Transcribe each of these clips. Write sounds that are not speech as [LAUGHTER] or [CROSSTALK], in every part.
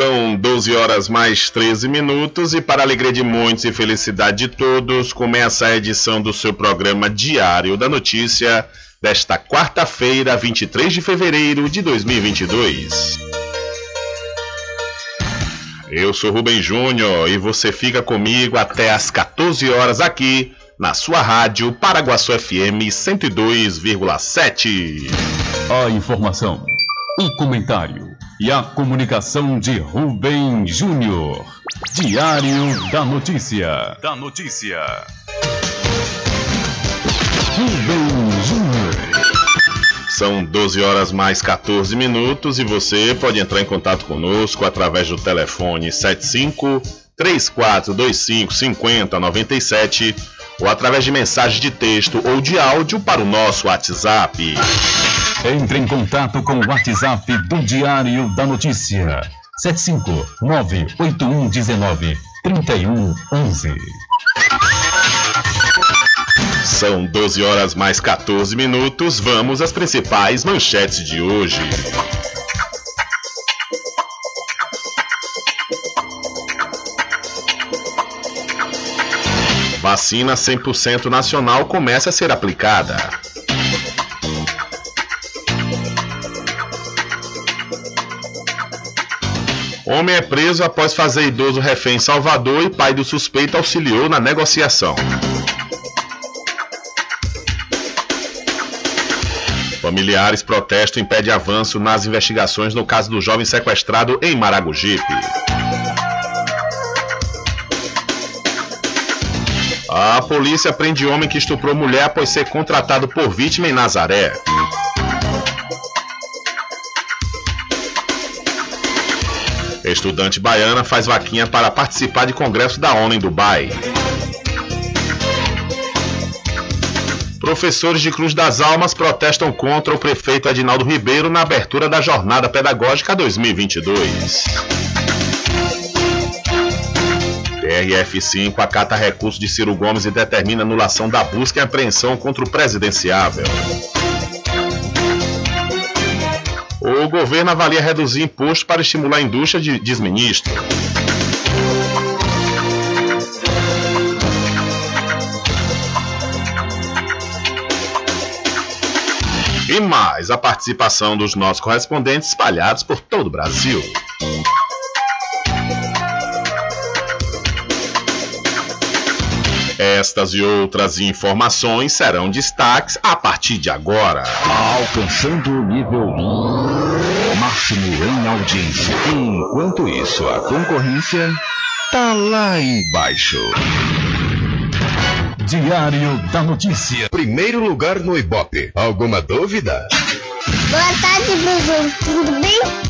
São 12 horas mais 13 minutos e para alegria de muitos e felicidade de todos, começa a edição do seu programa Diário da Notícia desta quarta-feira, 23 de fevereiro de 2022. Eu sou Rubem Júnior e você fica comigo até às 14 horas aqui na sua rádio Paraguaçu FM 102,7. A informação, o comentário e a comunicação de Rubem Júnior. Diário da Notícia. Da Notícia. Rubem Júnior. São 12 horas mais 14 minutos e você pode entrar em contato conosco através do telefone 75 3425 5097 ou através de mensagem de texto ou de áudio para o nosso WhatsApp. Entre em contato com o WhatsApp do Diário da Notícia. 759-8119-3111. São 12 horas mais 14 minutos. Vamos às principais manchetes de hoje. Vacina 100% nacional começa a ser aplicada. Homem é preso após fazer idoso refém em Salvador e pai do suspeito auxiliou na negociação. Familiares protestam e impede avanço nas investigações no caso do jovem sequestrado em Maragogipe. A polícia prende homem que estuprou mulher após ser contratado por vítima em Nazaré. Estudante baiana faz vaquinha para participar de congresso da ONU em Dubai. Professores de Cruz das Almas protestam contra o prefeito Adinaldo Ribeiro na abertura da Jornada Pedagógica 2022. TRF5 acata recurso de Ciro Gomes e determina anulação da busca e apreensão contra o presidenciável. O governo avalia reduzir imposto para estimular a indústria, de, diz ministro. E mais a participação dos nossos correspondentes espalhados por todo o Brasil. Estas e outras informações serão destaques a partir de agora. Alcançando o nível máximo em audiência. Enquanto isso, a concorrência tá lá embaixo. Diário da Notícia. Primeiro lugar no Ibope. Alguma dúvida? Boa tarde, Bruno. Tudo bem?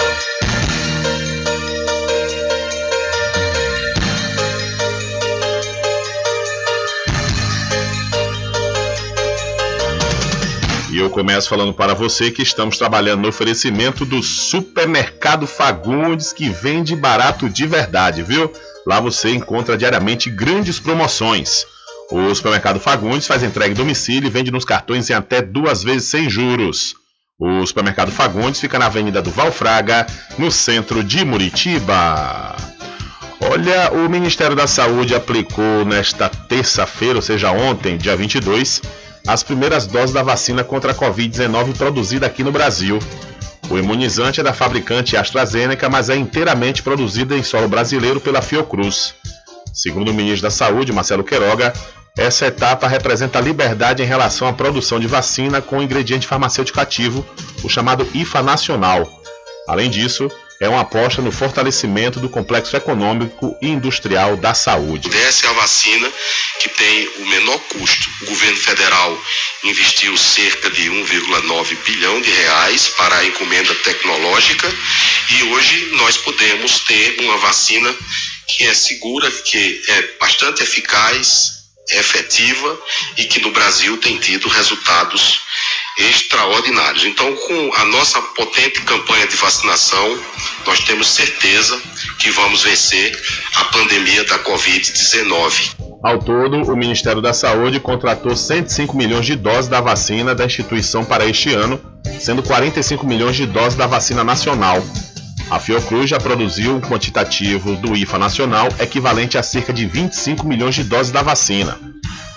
Eu começo falando para você que estamos trabalhando no oferecimento do Supermercado Fagundes, que vende barato de verdade, viu? Lá você encontra diariamente grandes promoções. O Supermercado Fagundes faz entrega em domicílio e vende nos cartões em até duas vezes sem juros. O Supermercado Fagundes fica na Avenida do Valfraga, no centro de Muritiba. Olha, o Ministério da Saúde aplicou nesta terça-feira, ou seja, ontem, dia 22, as primeiras doses da vacina contra a Covid-19 produzida aqui no Brasil. O imunizante é da fabricante AstraZeneca, mas é inteiramente produzido em solo brasileiro pela Fiocruz. Segundo o ministro da Saúde, Marcelo Queiroga, essa etapa representa a liberdade em relação à produção de vacina com ingrediente farmacêutico ativo, o chamado IFA nacional. Além disso, é uma aposta no fortalecimento do complexo econômico e industrial da saúde. Essa é a vacina que tem o menor custo. O governo federal investiu cerca de 1,9 bilhão de reais para a encomenda tecnológica e hoje nós podemos ter uma vacina que é segura, que é bastante eficaz, efetiva e que no Brasil tem tido resultados extraordinários. Então, com a nossa potente campanha de vacinação, nós temos certeza que vamos vencer a pandemia da Covid-19. Ao todo, o Ministério da Saúde contratou 105 milhões de doses da vacina da instituição para este ano, sendo 45 milhões de doses da vacina nacional. A Fiocruz já produziu um quantitativo do IFA nacional equivalente a cerca de 25 milhões de doses da vacina.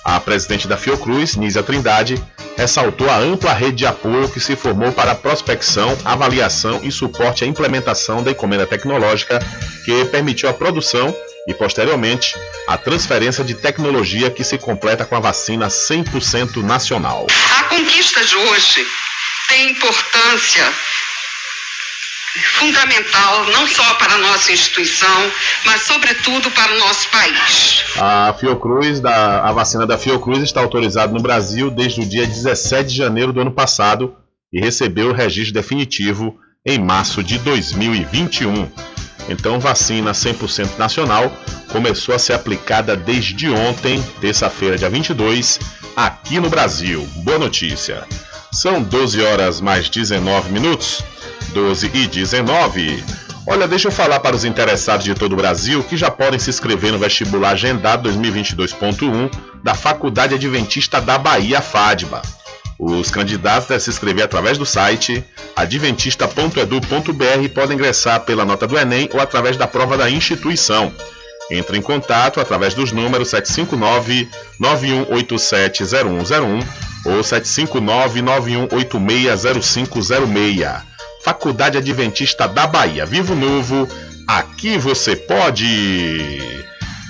A presidente da Fiocruz, Nízia Trindade, ressaltou a ampla rede de apoio que se formou para a prospecção, avaliação e suporte à implementação da encomenda tecnológica que permitiu a produção e, posteriormente, a transferência de tecnologia que se completa com a vacina 100% nacional. A conquista de hoje tem importância fundamental não só para a nossa instituição, mas sobretudo para o nosso país. A Fiocruz, da, a vacina da Fiocruz está autorizada no Brasil desde o dia 17 de janeiro do ano passado e recebeu o registro definitivo em março de 2021. Então, vacina 100% nacional começou a ser aplicada desde ontem, terça-feira, dia 22, aqui no Brasil. Boa notícia. São 12 horas mais 19 minutos. 12 e 19. Olha, deixa eu falar para os interessados de todo o Brasil que já podem se inscrever no vestibular agendado 2022.1 da Faculdade Adventista da Bahia, FADBA. Os candidatos devem se inscrever através do site adventista.edu.br e podem ingressar pela nota do Enem ou através da prova da instituição. Entre em contato através dos números 759-9187-0101 ou 759-9186-0506. Faculdade Adventista da Bahia. Vivo Novo, aqui você pode!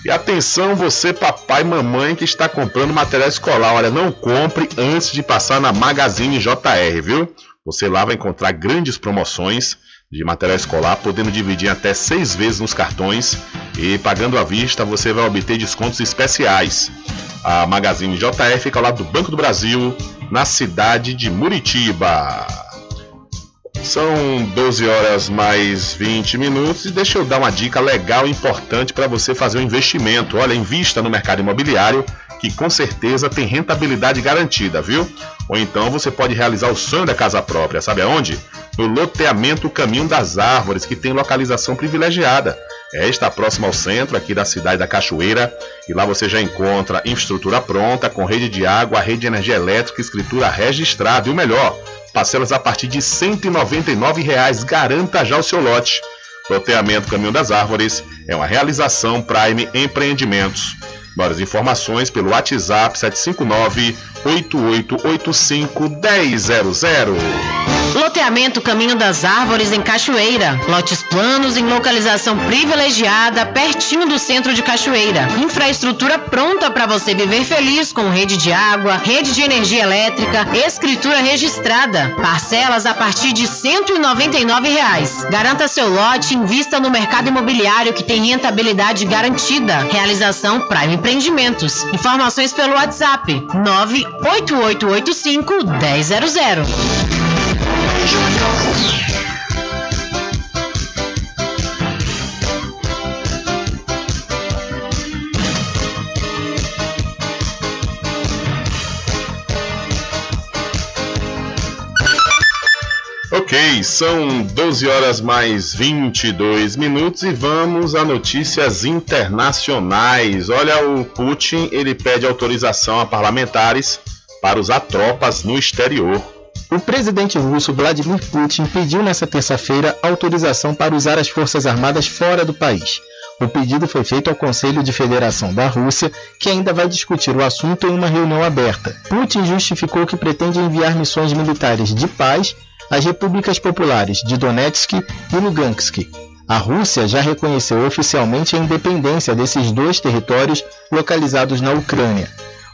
E atenção, você, papai e mamãe que está comprando material escolar. Olha, não compre antes de passar na Magazine JR, viu? Você lá vai encontrar grandes promoções de material escolar, podendo dividir até seis vezes nos cartões e pagando à vista você vai obter descontos especiais. A Magazine JR fica ao lado do Banco do Brasil, na cidade de Muritiba. São 12 horas mais 20 minutos e deixa eu dar uma dica legal e importante para você fazer um investimento. Olha, invista no mercado imobiliário que com certeza tem rentabilidade garantida, viu? Ou então você pode realizar o sonho da casa própria, sabe aonde? No loteamento Caminho das Árvores, que tem localização privilegiada. É, está próximo ao centro aqui da cidade da Cachoeira e lá você já encontra infraestrutura pronta, com rede de água, rede de energia elétrica, escritura registrada e o melhor, Parcelas a partir de 199 reais. Garanta já o seu lote. Loteamento Caminho das Árvores é uma realização Prime Empreendimentos. Maiores informações pelo WhatsApp 759 8885 1000. Loteamento Caminho das Árvores em Cachoeira. Lotes planos em localização privilegiada, pertinho do centro de Cachoeira. Infraestrutura pronta para você viver feliz com rede de água, rede de energia elétrica, escritura registrada. Parcelas a partir de 199 reais. Garanta seu lote invista no mercado imobiliário que tem rentabilidade garantida. Realização Prime Empreendimentos. Informações pelo WhatsApp 98885 1000. São 12 horas mais 22 minutos e vamos a notícias internacionais. Olha, o Putin ele pede autorização a parlamentares para usar tropas no exterior. O presidente russo Vladimir Putin pediu nesta terça-feira autorização para usar as Forças Armadas fora do país. O pedido foi feito ao Conselho de Federação da Rússia, que ainda vai discutir o assunto em uma reunião aberta. Putin justificou que pretende enviar missões militares de paz às repúblicas populares de Donetsk e Lugansk. A Rússia já reconheceu oficialmente a independência desses dois territórios localizados na Ucrânia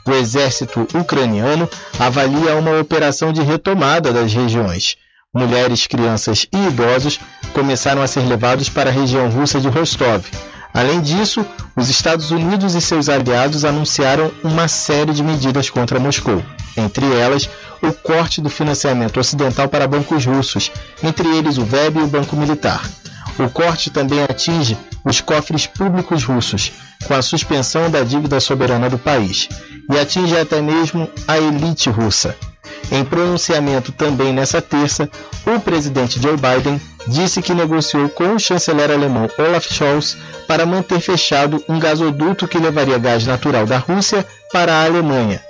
o exército ucraniano avalia uma operação de retomada das regiões. Mulheres, crianças e idosos começaram a ser levados para a região russa de Rostov. Além disso, os Estados Unidos e seus aliados anunciaram uma série de medidas contra Moscou, entre elas o corte do financiamento ocidental para bancos russos, entre eles o VEB e o Banco Militar. O corte também atinge os cofres públicos russos, com a suspensão da dívida soberana do país, e atinge até mesmo a elite russa. Em pronunciamento também nessa terça, o presidente Joe Biden disse que negociou com o chanceler alemão Olaf Scholz para manter fechado um gasoduto que levaria gás natural da Rússia para a Alemanha.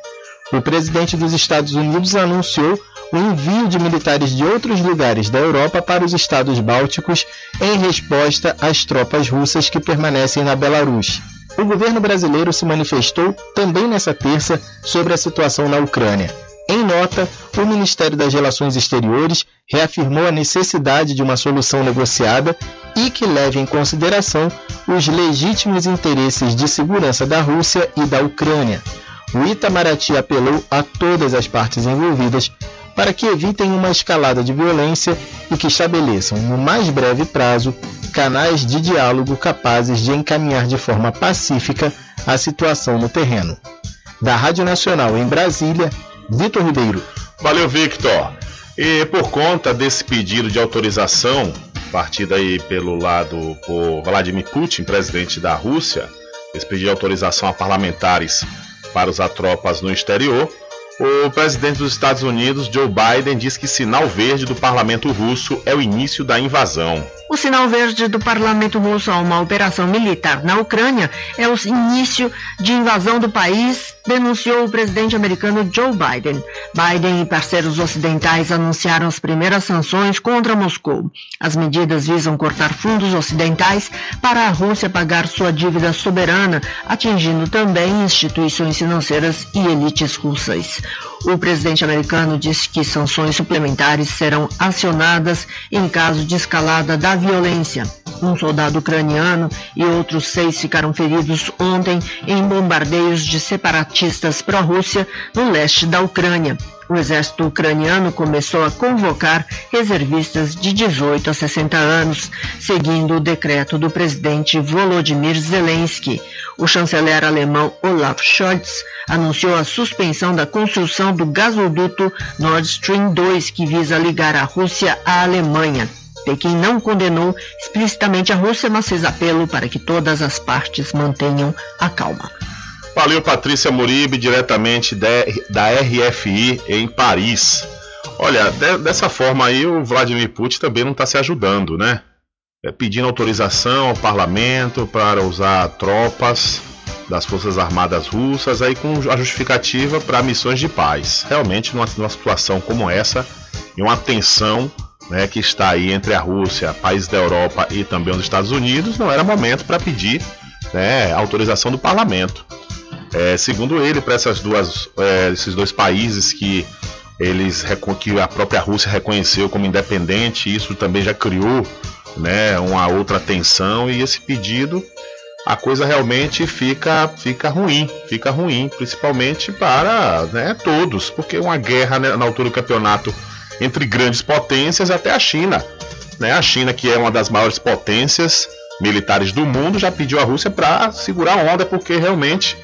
O presidente dos Estados Unidos anunciou o envio de militares de outros lugares da Europa para os estados bálticos em resposta às tropas russas que permanecem na Belarus. O governo brasileiro se manifestou também nessa terça sobre a situação na Ucrânia. Em nota, o Ministério das Relações Exteriores reafirmou a necessidade de uma solução negociada e que leve em consideração os legítimos interesses de segurança da Rússia e da Ucrânia. O Itamaraty apelou a todas as partes envolvidas para que evitem uma escalada de violência e que estabeleçam, no mais breve prazo, canais de diálogo capazes de encaminhar de forma pacífica a situação no terreno. Da Rádio Nacional em Brasília, Vitor Ribeiro. Valeu, Victor. E por conta desse pedido de autorização, partido aí pelo lado por Vladimir Putin, presidente da Rússia, esse pedido de autorização a parlamentares para usar tropas no exterior, o presidente dos Estados Unidos, Joe Biden, diz que sinal verde do parlamento russo é o início da invasão. O sinal verde do parlamento russo a uma operação militar na Ucrânia é o início de invasão do país, denunciou o presidente americano Joe Biden. Biden e parceiros ocidentais anunciaram as primeiras sanções contra Moscou. As medidas visam cortar fundos ocidentais para a Rússia pagar sua dívida soberana, atingindo também instituições financeiras e elites russas. O presidente americano disse que sanções suplementares serão acionadas em caso de escalada da violência. Um soldado ucraniano e outros seis ficaram feridos ontem em bombardeios de separatistas pró-Rússia no leste da Ucrânia. O exército ucraniano começou a convocar reservistas de 18 a 60 anos, seguindo o decreto do presidente Volodymyr Zelensky. O chanceler alemão Olaf Scholz anunciou a suspensão da construção do gasoduto Nord Stream 2, que visa ligar a Rússia à Alemanha. Pequim não condenou explicitamente a Rússia, mas fez apelo para que todas as partes mantenham a calma. Valeu, Patrícia Muribe, diretamente da RFI em Paris. Olha, de, dessa forma aí o Vladimir Putin também não está se ajudando, né? É, pedindo autorização ao parlamento para usar tropas das Forças Armadas Russas, aí com a justificativa para missões de paz. Realmente, numa, numa situação como essa, e uma tensão né, que está aí entre a Rússia, países da Europa e também os Estados Unidos, não era momento para pedir né, autorização do parlamento. É, segundo ele, para essas duas, é, esses dois países que eles que a própria Rússia reconheceu como independente, isso também já criou né, uma outra tensão e esse pedido a coisa realmente fica fica ruim, fica ruim, principalmente para né, todos, porque uma guerra né, na altura do campeonato entre grandes potências até a China, né, a China que é uma das maiores potências militares do mundo já pediu à Rússia para segurar a onda porque realmente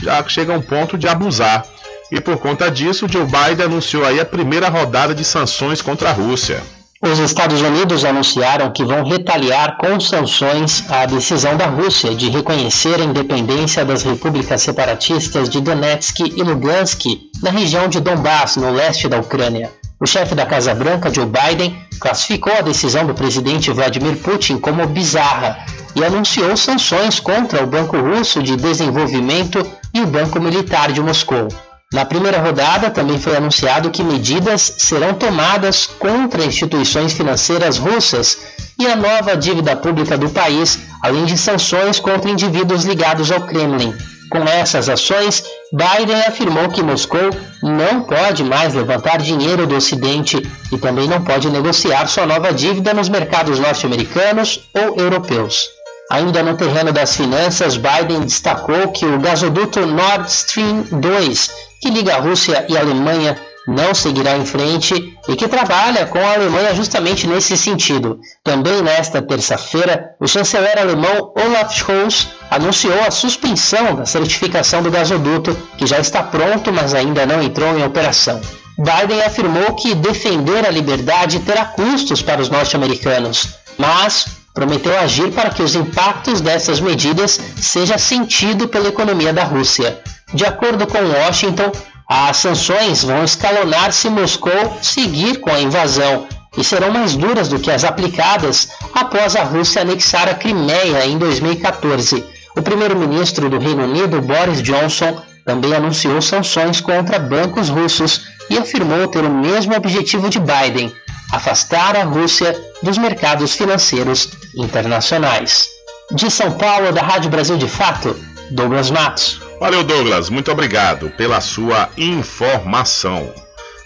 já chega a um ponto de abusar. E por conta disso, Joe Biden anunciou aí a primeira rodada de sanções contra a Rússia. Os Estados Unidos anunciaram que vão retaliar com sanções a decisão da Rússia de reconhecer a independência das repúblicas separatistas de Donetsk e Lugansk, na região de Donbass, no leste da Ucrânia. O chefe da Casa Branca, Joe Biden, classificou a decisão do presidente Vladimir Putin como bizarra e anunciou sanções contra o Banco Russo de Desenvolvimento e o Banco Militar de Moscou. Na primeira rodada, também foi anunciado que medidas serão tomadas contra instituições financeiras russas e a nova dívida pública do país, além de sanções contra indivíduos ligados ao Kremlin. Com essas ações, Biden afirmou que Moscou não pode mais levantar dinheiro do Ocidente e também não pode negociar sua nova dívida nos mercados norte-americanos ou europeus. Ainda no terreno das finanças, Biden destacou que o gasoduto Nord Stream 2, que liga a Rússia e a Alemanha, não seguirá em frente e que trabalha com a Alemanha justamente nesse sentido. Também nesta terça-feira, o chanceler alemão Olaf Scholz anunciou a suspensão da certificação do gasoduto, que já está pronto, mas ainda não entrou em operação. Biden afirmou que defender a liberdade terá custos para os norte-americanos, mas prometeu agir para que os impactos dessas medidas sejam sentido pela economia da Rússia. De acordo com Washington, as sanções vão escalonar se Moscou seguir com a invasão e serão mais duras do que as aplicadas após a Rússia anexar a Crimeia em 2014. O primeiro-ministro do Reino Unido, Boris Johnson, também anunciou sanções contra bancos russos e afirmou ter o mesmo objetivo de Biden, afastar a Rússia dos mercados financeiros internacionais. De São Paulo, da Rádio Brasil de Fato, Douglas Matos. Valeu, Douglas. Muito obrigado pela sua informação.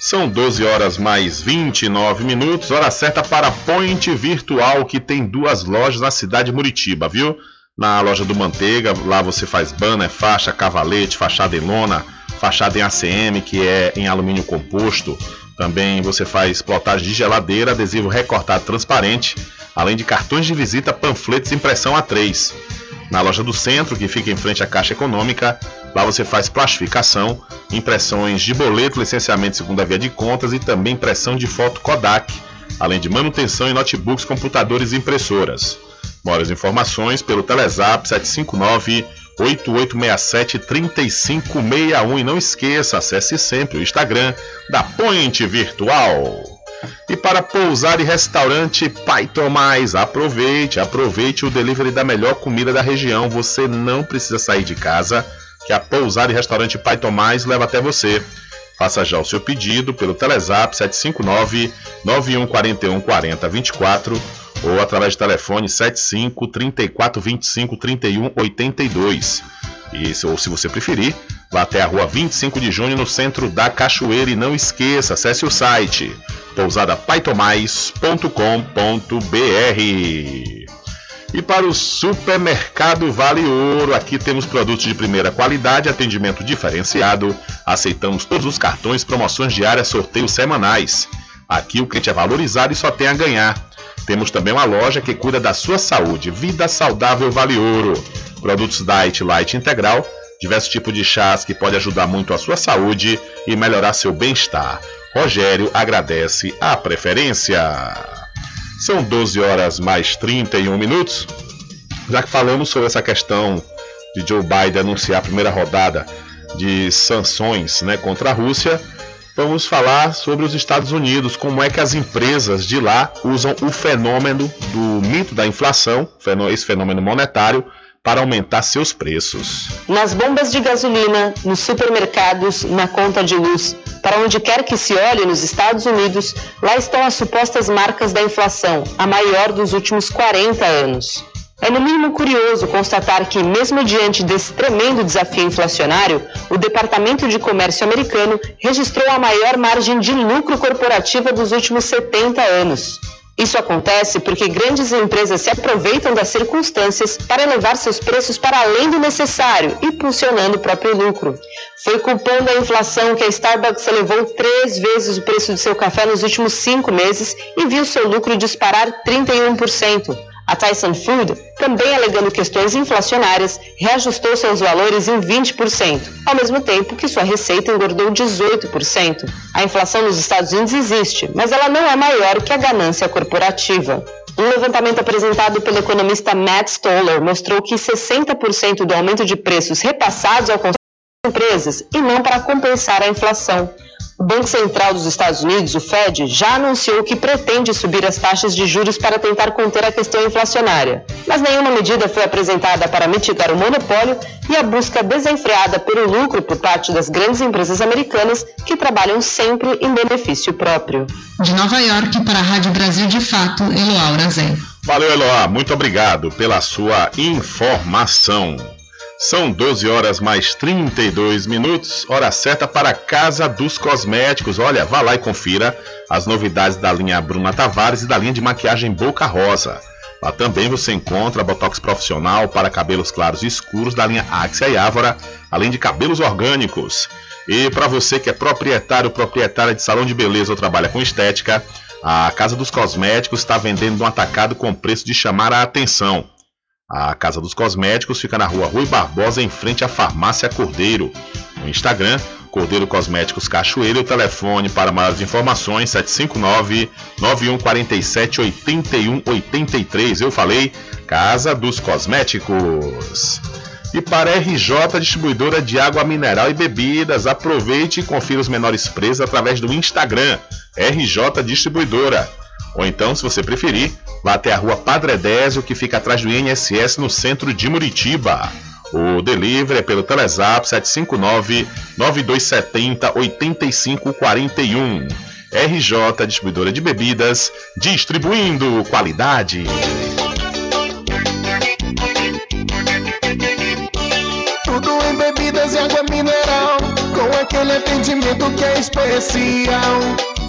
São 12 horas mais 29 minutos, hora certa para Point Virtual, que tem duas lojas na cidade de Muritiba, viu? Na loja do Manteiga, lá você faz banner, faixa, cavalete, fachada em lona, fachada em ACM, que é em alumínio composto. Também você faz plotagem de geladeira, adesivo recortado transparente, além de cartões de visita, panfletos impressão A3. Na loja do centro, que fica em frente à Caixa Econômica, lá você faz plastificação, impressões de boleto, licenciamento segunda via de contas e também impressão de foto Kodak, além de manutenção em notebooks, computadores e impressoras. Maiores informações pelo Telezap 759 8867 3561 e não esqueça, acesse sempre o Instagram da Point Virtual. E para pousar e restaurante Pai Tomás, aproveite, aproveite o delivery da melhor comida da região. Você não precisa sair de casa, que a pousar e restaurante Pai Tomás leva até você. Faça já o seu pedido pelo Telezap 759 9141 4024 ou através do telefone 75 34 25 31 82. E, ou se você preferir, vá até a rua 25 de junho no centro da Cachoeira e não esqueça, acesse o site pousadapaitomais.com.br. E para o supermercado Vale Ouro, aqui temos produtos de primeira qualidade, atendimento diferenciado, aceitamos todos os cartões, promoções diárias, sorteios semanais. Aqui o cliente é valorizado e só tem a ganhar. Temos também uma loja que cuida da sua saúde. Vida Saudável Vale Ouro. Produtos Diet Light Integral, diversos tipos de chás que pode ajudar muito a sua saúde e melhorar seu bem-estar. Rogério agradece a preferência. São 12 horas mais 31 minutos. Já que falamos sobre essa questão de Joe Biden anunciar a primeira rodada de sanções né, contra a Rússia, vamos falar sobre os Estados Unidos, como é que as empresas de lá usam o fenômeno do mito da inflação, esse fenômeno monetário, para aumentar seus preços. Nas bombas de gasolina, nos supermercados, na conta de luz, para onde quer que se olhe nos Estados Unidos, lá estão as supostas marcas da inflação, a maior dos últimos 40 anos. É no mínimo curioso constatar que, mesmo diante desse tremendo desafio inflacionário, o Departamento de Comércio americano registrou a maior margem de lucro corporativa dos últimos 70 anos. Isso acontece porque grandes empresas se aproveitam das circunstâncias para elevar seus preços para além do necessário, impulsionando o próprio lucro. Foi culpando a inflação que a Starbucks elevou três vezes o preço de seu café nos últimos cinco meses e viu seu lucro disparar 31%. A Tyson Food, também alegando questões inflacionárias, reajustou seus valores em 20%, ao mesmo tempo que sua receita engordou 18%. A inflação nos Estados Unidos existe, mas ela não é maior que a ganância corporativa. Um levantamento apresentado pelo economista Matt Stoller mostrou que 60% do aumento de preços repassados ao consumidor empresas e não para compensar a inflação. O Banco Central dos Estados Unidos, o Fed, já anunciou que pretende subir as taxas de juros para tentar conter a questão inflacionária. Mas nenhuma medida foi apresentada para mitigar o monopólio e a busca desenfreada pelo lucro por parte das grandes empresas americanas que trabalham sempre em benefício próprio. De Nova York para a Rádio Brasil de Fato, Eloá Urazé. Valeu, Eloá. Muito obrigado pela sua informação. São 12 horas mais 32 minutos, hora certa para a Casa dos Cosméticos. Olha, vá lá e confira as novidades da linha Bruna Tavares e da linha de maquiagem Boca Rosa. Lá também você encontra botox profissional para cabelos claros e escuros da linha Axia e Ávora, além de cabelos orgânicos. E para você que é proprietário ou proprietária de salão de beleza ou trabalha com estética, a Casa dos Cosméticos está vendendo um atacado com preço de chamar a atenção. A Casa dos Cosméticos fica na rua Rui Barbosa, em frente à Farmácia Cordeiro. No Instagram, Cordeiro Cosméticos Cachoeiro. O telefone para maiores informações: 759-9147-8183. Eu falei, Casa dos Cosméticos. E para RJ Distribuidora de Água Mineral e Bebidas, aproveite e confira os menores preços através do Instagram, RJ Distribuidora. Ou então, se você preferir, vá até a rua Padre Désio, que fica atrás do INSS no centro de Muritiba. O delivery é pelo Telezap 759-9270-8541. RJ Distribuidora de Bebidas, distribuindo qualidade. Tudo em bebidas e água mineral, com aquele atendimento que é especial.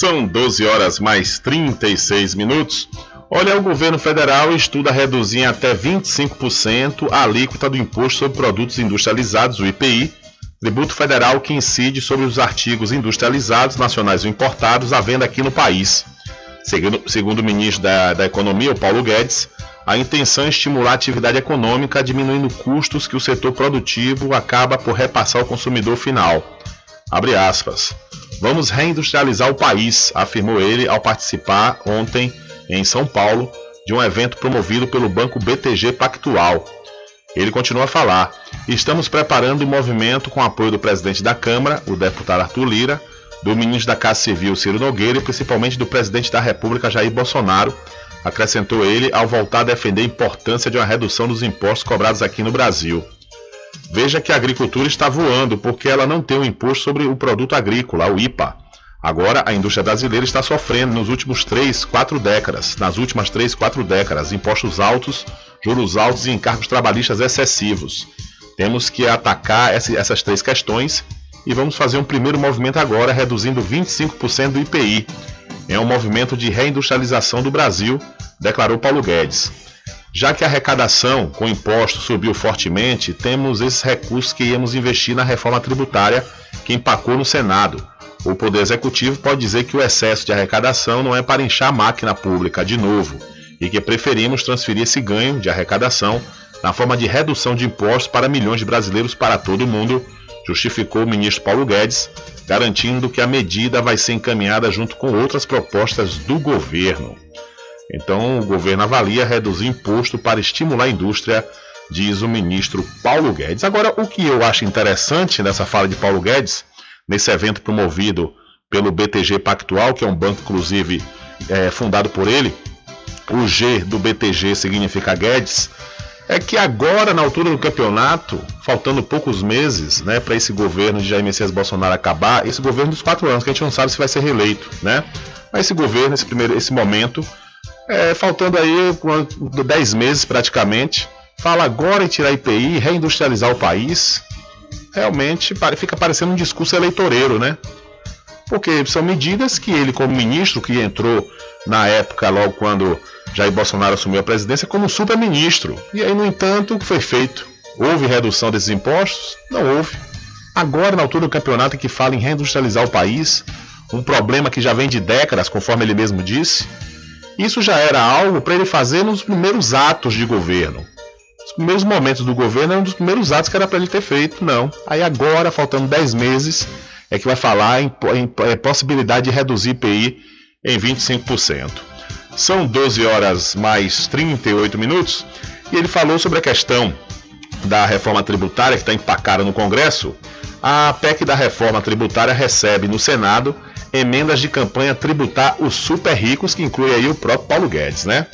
São 12 horas mais 36 minutos. Olha, o governo federal estuda reduzir em até 25% a alíquota do Imposto sobre Produtos Industrializados, o IPI, tributo federal que incide sobre os artigos industrializados, nacionais ou importados à venda aqui no país. Segundo, segundo o ministro da, da Economia, o Paulo Guedes, a intenção é estimular a atividade econômica, diminuindo custos que o setor produtivo acaba por repassar ao consumidor final. Abre aspas. Vamos reindustrializar o país, afirmou ele ao participar ontem em São Paulo de um evento promovido pelo Banco BTG Pactual. Ele continua a falar: Estamos preparando um movimento com apoio do presidente da Câmara, o deputado Arthur Lira, do ministro da Casa Civil Ciro Nogueira e principalmente do presidente da República Jair Bolsonaro, acrescentou ele ao voltar a defender a importância de uma redução dos impostos cobrados aqui no Brasil. Veja que a agricultura está voando porque ela não tem o um imposto sobre o produto agrícola, o IPA. Agora a indústria brasileira está sofrendo nos últimos 3, 4 décadas, nas últimas 3, 4 décadas, impostos altos, juros altos e encargos trabalhistas excessivos. Temos que atacar essas três questões e vamos fazer um primeiro movimento agora, reduzindo 25% do IPI. É um movimento de reindustrialização do Brasil, declarou Paulo Guedes. Já que a arrecadação com impostos subiu fortemente, temos esses recursos que íamos investir na reforma tributária que empacou no Senado. O Poder Executivo pode dizer que o excesso de arrecadação não é para inchar a máquina pública de novo e que preferimos transferir esse ganho de arrecadação na forma de redução de impostos para milhões de brasileiros para todo o mundo, justificou o ministro Paulo Guedes, garantindo que a medida vai ser encaminhada junto com outras propostas do governo. Então, o governo avalia reduzir imposto para estimular a indústria, diz o ministro Paulo Guedes. Agora, o que eu acho interessante nessa fala de Paulo Guedes, nesse evento promovido pelo BTG Pactual, que é um banco, inclusive, é, fundado por ele, o G do BTG significa Guedes, é que agora, na altura do campeonato, faltando poucos meses né, para esse governo de Jair Messias Bolsonaro acabar, esse governo dos quatro anos, que a gente não sabe se vai ser reeleito, né? Mas esse governo, esse, primeiro, esse momento, é, faltando aí 10 meses praticamente, fala agora em tirar IPI, reindustrializar o país, realmente fica parecendo um discurso eleitoreiro, né? Porque são medidas que ele, como ministro, que entrou na época, logo quando Jair Bolsonaro assumiu a presidência, como super-ministro. E aí, no entanto, o que foi feito? Houve redução desses impostos? Não houve. Agora, na altura do campeonato, que fala em reindustrializar o país, um problema que já vem de décadas, conforme ele mesmo disse, isso já era algo para ele fazer nos primeiros atos de governo. Os primeiros momentos do governo eram um dos primeiros atos que era para ele ter feito, não. Aí agora, faltando 10 meses, é que vai falar em, em, em é, possibilidade de reduzir IPI em 25%. São 12 horas mais 38 minutos e ele falou sobre a questão da reforma tributária que está empacada no Congresso. A PEC da reforma tributária recebe no Senado emendas de campanha tributar os super ricos, que inclui aí o próprio Paulo Guedes, né?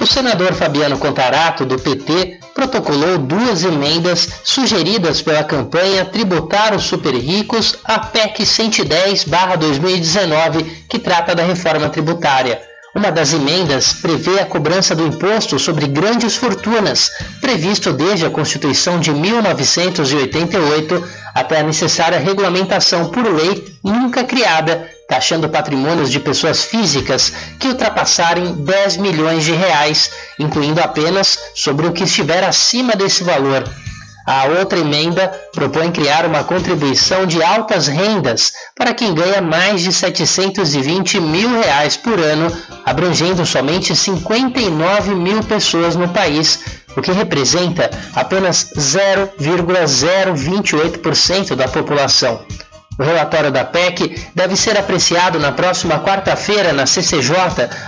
O senador Fabiano Contarato, do PT, protocolou duas emendas sugeridas pela campanha Tributar os Super Ricos, a PEC 110-2019, que trata da reforma tributária. Uma das emendas prevê a cobrança do imposto sobre grandes fortunas, previsto desde a Constituição de 1988 até a necessária regulamentação por lei nunca criada, taxando patrimônios de pessoas físicas que ultrapassarem 10 milhões de reais, incluindo apenas sobre o que estiver acima desse valor. A outra emenda propõe criar uma contribuição de altas rendas para quem ganha mais de 720 mil reais por ano, abrangendo somente 59 mil pessoas no país, o que representa apenas 0,028% da população. O relatório da PEC deve ser apreciado na próxima quarta-feira na CCJ,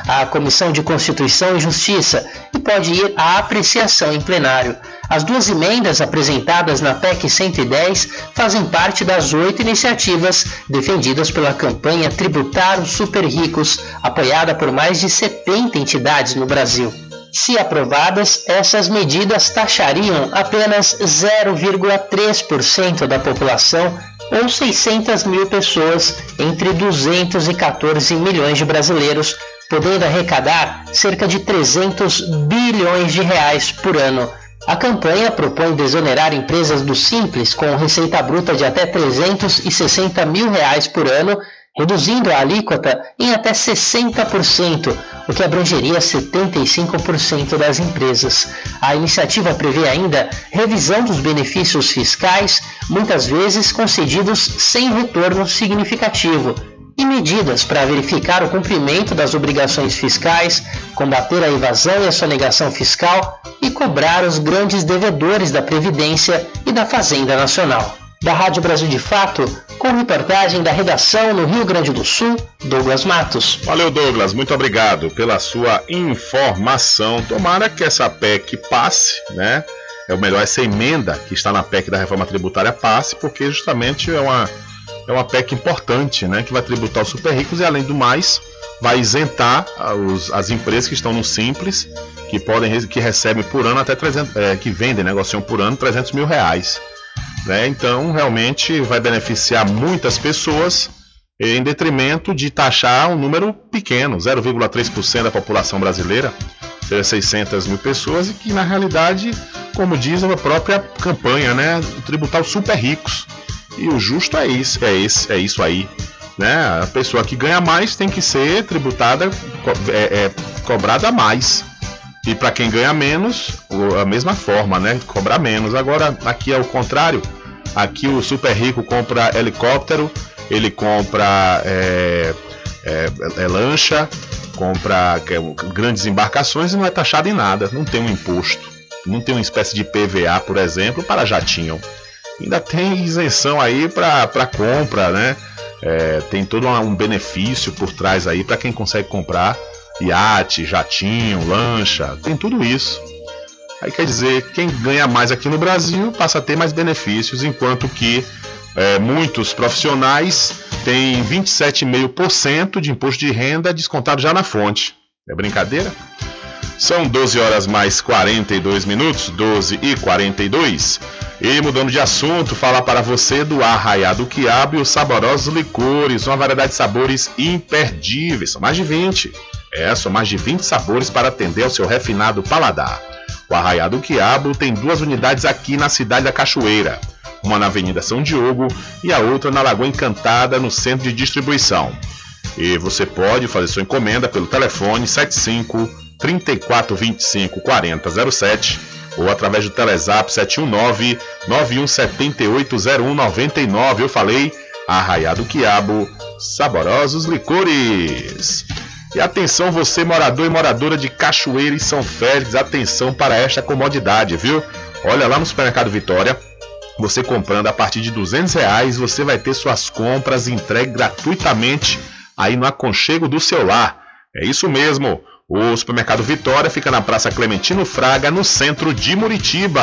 a Comissão de Constituição e Justiça, e pode ir à apreciação em plenário. As duas emendas apresentadas na PEC 110 fazem parte das oito iniciativas defendidas pela campanha Tributar os Super Ricos, apoiada por mais de 70 entidades no Brasil. Se aprovadas, essas medidas taxariam apenas 0,3% da população ou 600 mil pessoas entre 214 milhões de brasileiros, podendo arrecadar cerca de 300 bilhões de reais por ano. A campanha propõe desonerar empresas do Simples com receita bruta de até 360 mil reais por ano, reduzindo a alíquota em até 60%, o que abrangeria 75% das empresas. A iniciativa prevê ainda revisão dos benefícios fiscais, muitas vezes concedidos sem retorno significativo, e medidas para verificar o cumprimento das obrigações fiscais, combater a evasão e a sonegação fiscal e cobrar os grandes devedores da Previdência e da Fazenda Nacional. Da Rádio Brasil de Fato, com reportagem da redação no Rio Grande do Sul, Douglas Matos. Valeu, Douglas. Muito obrigado pela sua informação. Tomara que essa PEC passe, né? É o melhor, essa emenda que está na PEC da reforma tributária passe, porque justamente é uma, é uma PEC importante, né? Que vai tributar os super ricos e, além do mais, vai isentar os, as empresas que estão no Simples, que podem que recebem por ano até 300, é, que vendem, negociam por ano 300 mil reais. Né? Então, realmente vai beneficiar muitas pessoas em detrimento de taxar um número pequeno, 0,3% da população brasileira, seja 600 mil pessoas, e que na realidade, como diz a própria campanha, né, tributar os super ricos. E o justo é isso, é, esse, é isso aí. Né? A pessoa que ganha mais tem que ser tributada, é, é cobrada mais. E para quem ganha menos, a mesma forma, né? Cobrar menos. Agora, aqui é o contrário. Aqui o super rico compra helicóptero, ele compra é, é, é lancha, compra é, grandes embarcações e não é taxado em nada, não tem um imposto. Não tem uma espécie de PVA, por exemplo, para jatinho. Ainda tem isenção aí para compra, né? É, tem todo um benefício por trás aí para quem consegue comprar iate, jatinho, lancha, tem tudo isso. Aí quer dizer, quem ganha mais aqui no Brasil passa a ter mais benefícios, enquanto que é, muitos profissionais têm 27,5% de imposto de renda descontado já na fonte. É brincadeira? São 12 horas mais 42 minutos, 12 e 42. E mudando de assunto, falar para você do Arraiado Quiabo e os saborosos licores, uma variedade de sabores imperdíveis, são mais de 20. É, são mais de 20 sabores para atender ao seu refinado paladar. O Arraiado Quiabo tem duas unidades aqui na cidade da Cachoeira, uma na Avenida São Diogo e a outra na Lagoa Encantada, no centro de distribuição. E você pode fazer sua encomenda pelo telefone 75 3425 4007 ou através do Telezap 719 91780199. Eu falei Arraiado Quiabo, saborosos licores. E atenção você morador e moradora de Cachoeira e São Félix, atenção para esta comodidade, viu? Olha lá no supermercado Vitória, você comprando a partir de 200 reais, você vai ter suas compras entregues gratuitamente aí no aconchego do seu lar. É isso mesmo. O supermercado Vitória fica na Praça Clementino Fraga, no centro de Muritiba.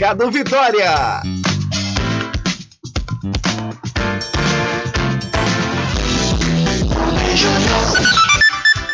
Mercado Vitória.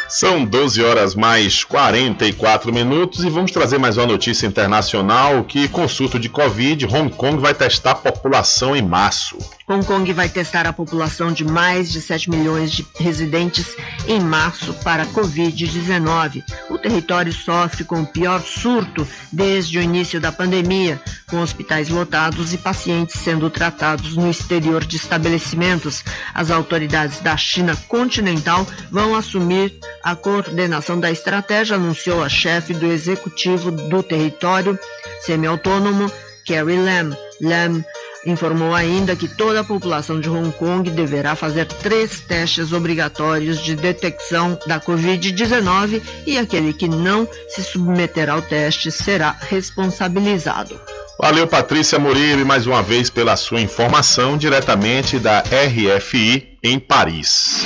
São 12 horas mais 44 minutos e vamos trazer mais uma notícia internacional que com surto de Covid, Hong Kong vai testar população em março. Hong Kong vai testar a população de mais de 7 milhões de residentes em março para a Covid-19. O território sofre com o pior surto desde o início da pandemia, com hospitais lotados e pacientes sendo tratados no exterior de estabelecimentos. As autoridades da China continental vão assumir a coordenação da estratégia, anunciou a chefe do executivo do território semi-autônomo, Carrie Lam. Lam informou ainda que toda a população de Hong Kong deverá fazer três testes obrigatórios de detecção da Covid-19 e aquele que não se submeter ao teste será responsabilizado. Valeu, Patrícia Murilo, mais uma vez pela sua informação diretamente da RFI em Paris.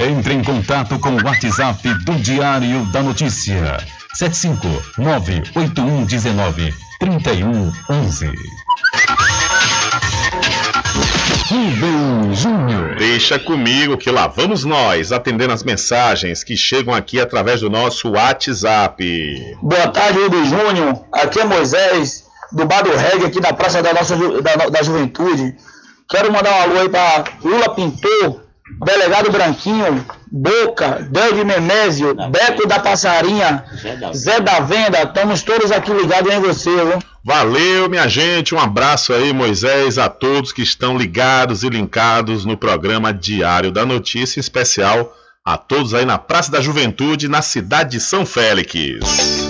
Entre em contato com o WhatsApp do Diário da Notícia. 759-8119-3111. Rubem Júnior. Deixa comigo que lá vamos nós atendendo as mensagens que chegam aqui através do nosso WhatsApp. Boa tarde, Rubem Júnior. Aqui é Moisés, do Bar do Reggae, aqui da Praça da, nossa, da, da Juventude. Quero mandar um alô aí pra Lula Pintor, Delegado Branquinho, Boca, Dave Memésio, Beto da Passarinha, Zé da Venda. Estamos todos aqui ligados em você, viu? Valeu, minha gente. Um abraço aí, Moisés, a todos que estão ligados e linkados no programa Diário da Notícia, em especial a todos aí na Praça da Juventude, na cidade de São Félix.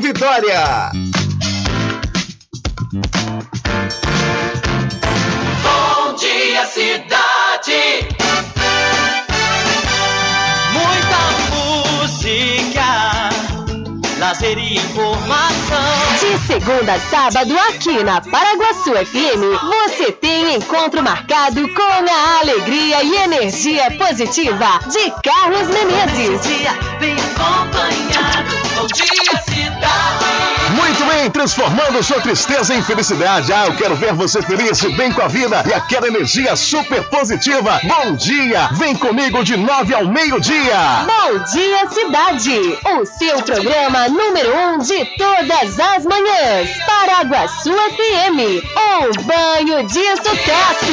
Vitória. Bom dia, cidade. Muita música, lazer e segunda a sábado, aqui na Paraguaçu FM, você tem encontro marcado com a alegria e energia positiva de Carlos Menezes. Bem acompanhado. Bom dia, cidade. Muito bem, transformando sua tristeza em felicidade. Ah, eu quero ver você feliz, bem com a vida e aquela energia super positiva. Bom dia, vem comigo de nove ao meio-dia. Bom dia, cidade! O seu programa número um de todas as manhãs. Paraguaçu FM, um banho de sucesso.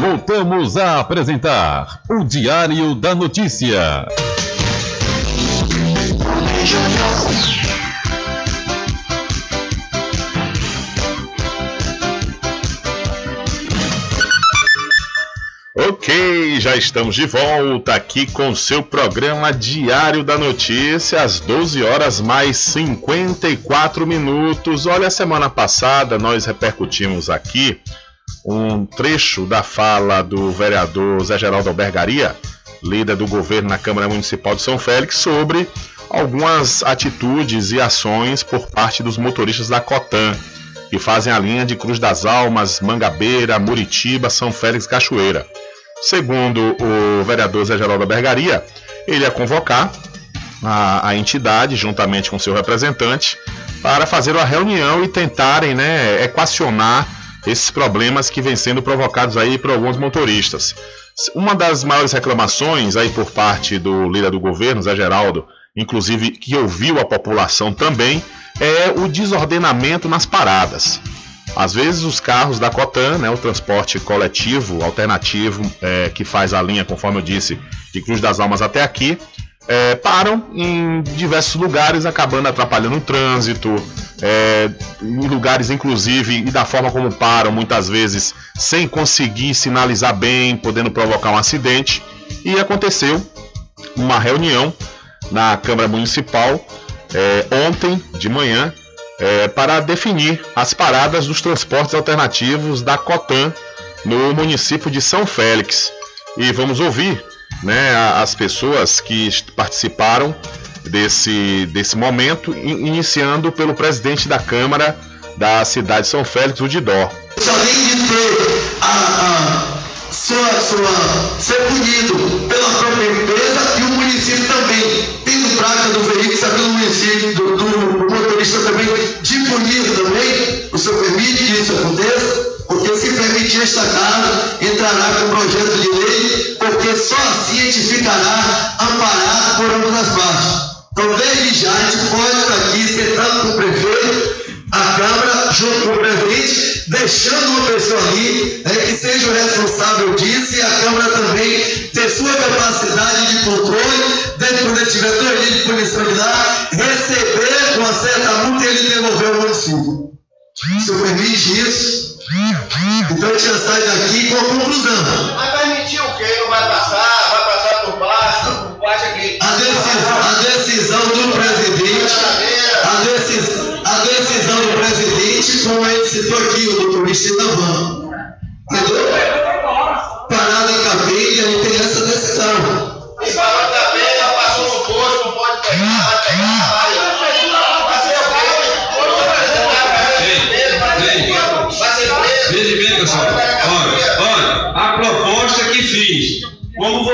Voltamos a apresentar o Diário da Notícia. Ok, já estamos de volta aqui com seu programa Diário da Notícia, às 12 horas mais 54 minutos. Olha, semana passada nós repercutimos aqui um trecho da fala do vereador Zé Geraldo Albergaria, líder do governo na Câmara Municipal de São Félix, sobre algumas atitudes e ações por parte dos motoristas da Cotan, que fazem a linha de Cruz das Almas, Mangabeira, Muritiba, São Félix, Cachoeira. Segundo o vereador Zé Geraldo Albergaria, ele ia convocar a, a entidade, juntamente com seu representante, para fazer uma reunião e tentarem né, equacionar esses problemas que vêm sendo provocados aí por alguns motoristas. Uma das maiores reclamações aí por parte do líder do governo, Zé Geraldo, inclusive que ouviu a população também, é o desordenamento nas paradas. Às vezes os carros da Cotan, né, o transporte coletivo alternativo é, que faz a linha, conforme eu disse, de Cruz das Almas até aqui, é, param em diversos lugares, acabando atrapalhando o trânsito, é, em lugares inclusive e da forma como param, muitas vezes sem conseguir sinalizar bem, podendo provocar um acidente. E aconteceu uma reunião na Câmara Municipal é, ontem de manhã é, para definir as paradas dos transportes alternativos da Cotan no município de São Félix. E vamos ouvir né, as pessoas que participaram desse, desse momento, iniciando pelo presidente da Câmara da cidade de São Félix, o Didó. Além de ter a, a sua, sua, ser punido pela própria empresa e o município também, tendo prática do veículo, sabendo o município, do, do motorista também, de punir também, o senhor permite que isso aconteça? Porque se permitir esta casa, entrará com projeto de lei, porque só assim a gente ficará amparado por ambas as partes. Então, desde já, a gente pode aqui, sentado com o prefeito, a Câmara, junto com o presidente, deixando uma pessoa ali é, que seja o responsável disso e a Câmara também ter sua capacidade de controle, dentro quando tiver dois dias de punição de lá, receber com uma certa multa ele devolver ao município. O senhor permite isso? Então a gente já sai daqui com a conclusão. Vai permitir o quê? Não vai passar? Vai passar por baixo? Por baixo aqui. A decisão, a decisão do presidente, a, decis, a decisão do presidente, como ele citou aqui, o doutor Van. Entendeu? Parada em capeta, ele tem essa decisão. E parou em capeta, passou no posto, não pode pegar,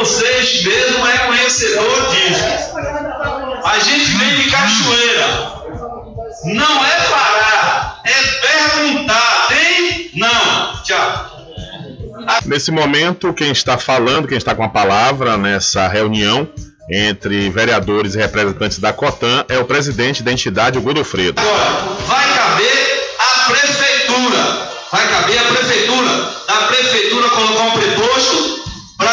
vocês mesmo é conhecedor disso. A gente vem de cachoeira. Não é parar, é perguntar. Tem? Não. Tchau. Nesse momento, quem está falando, quem está com a palavra nessa reunião entre vereadores e representantes da Cotan é o presidente da entidade, o Godofredo. Agora, vai caber a prefeitura vai caber a prefeitura.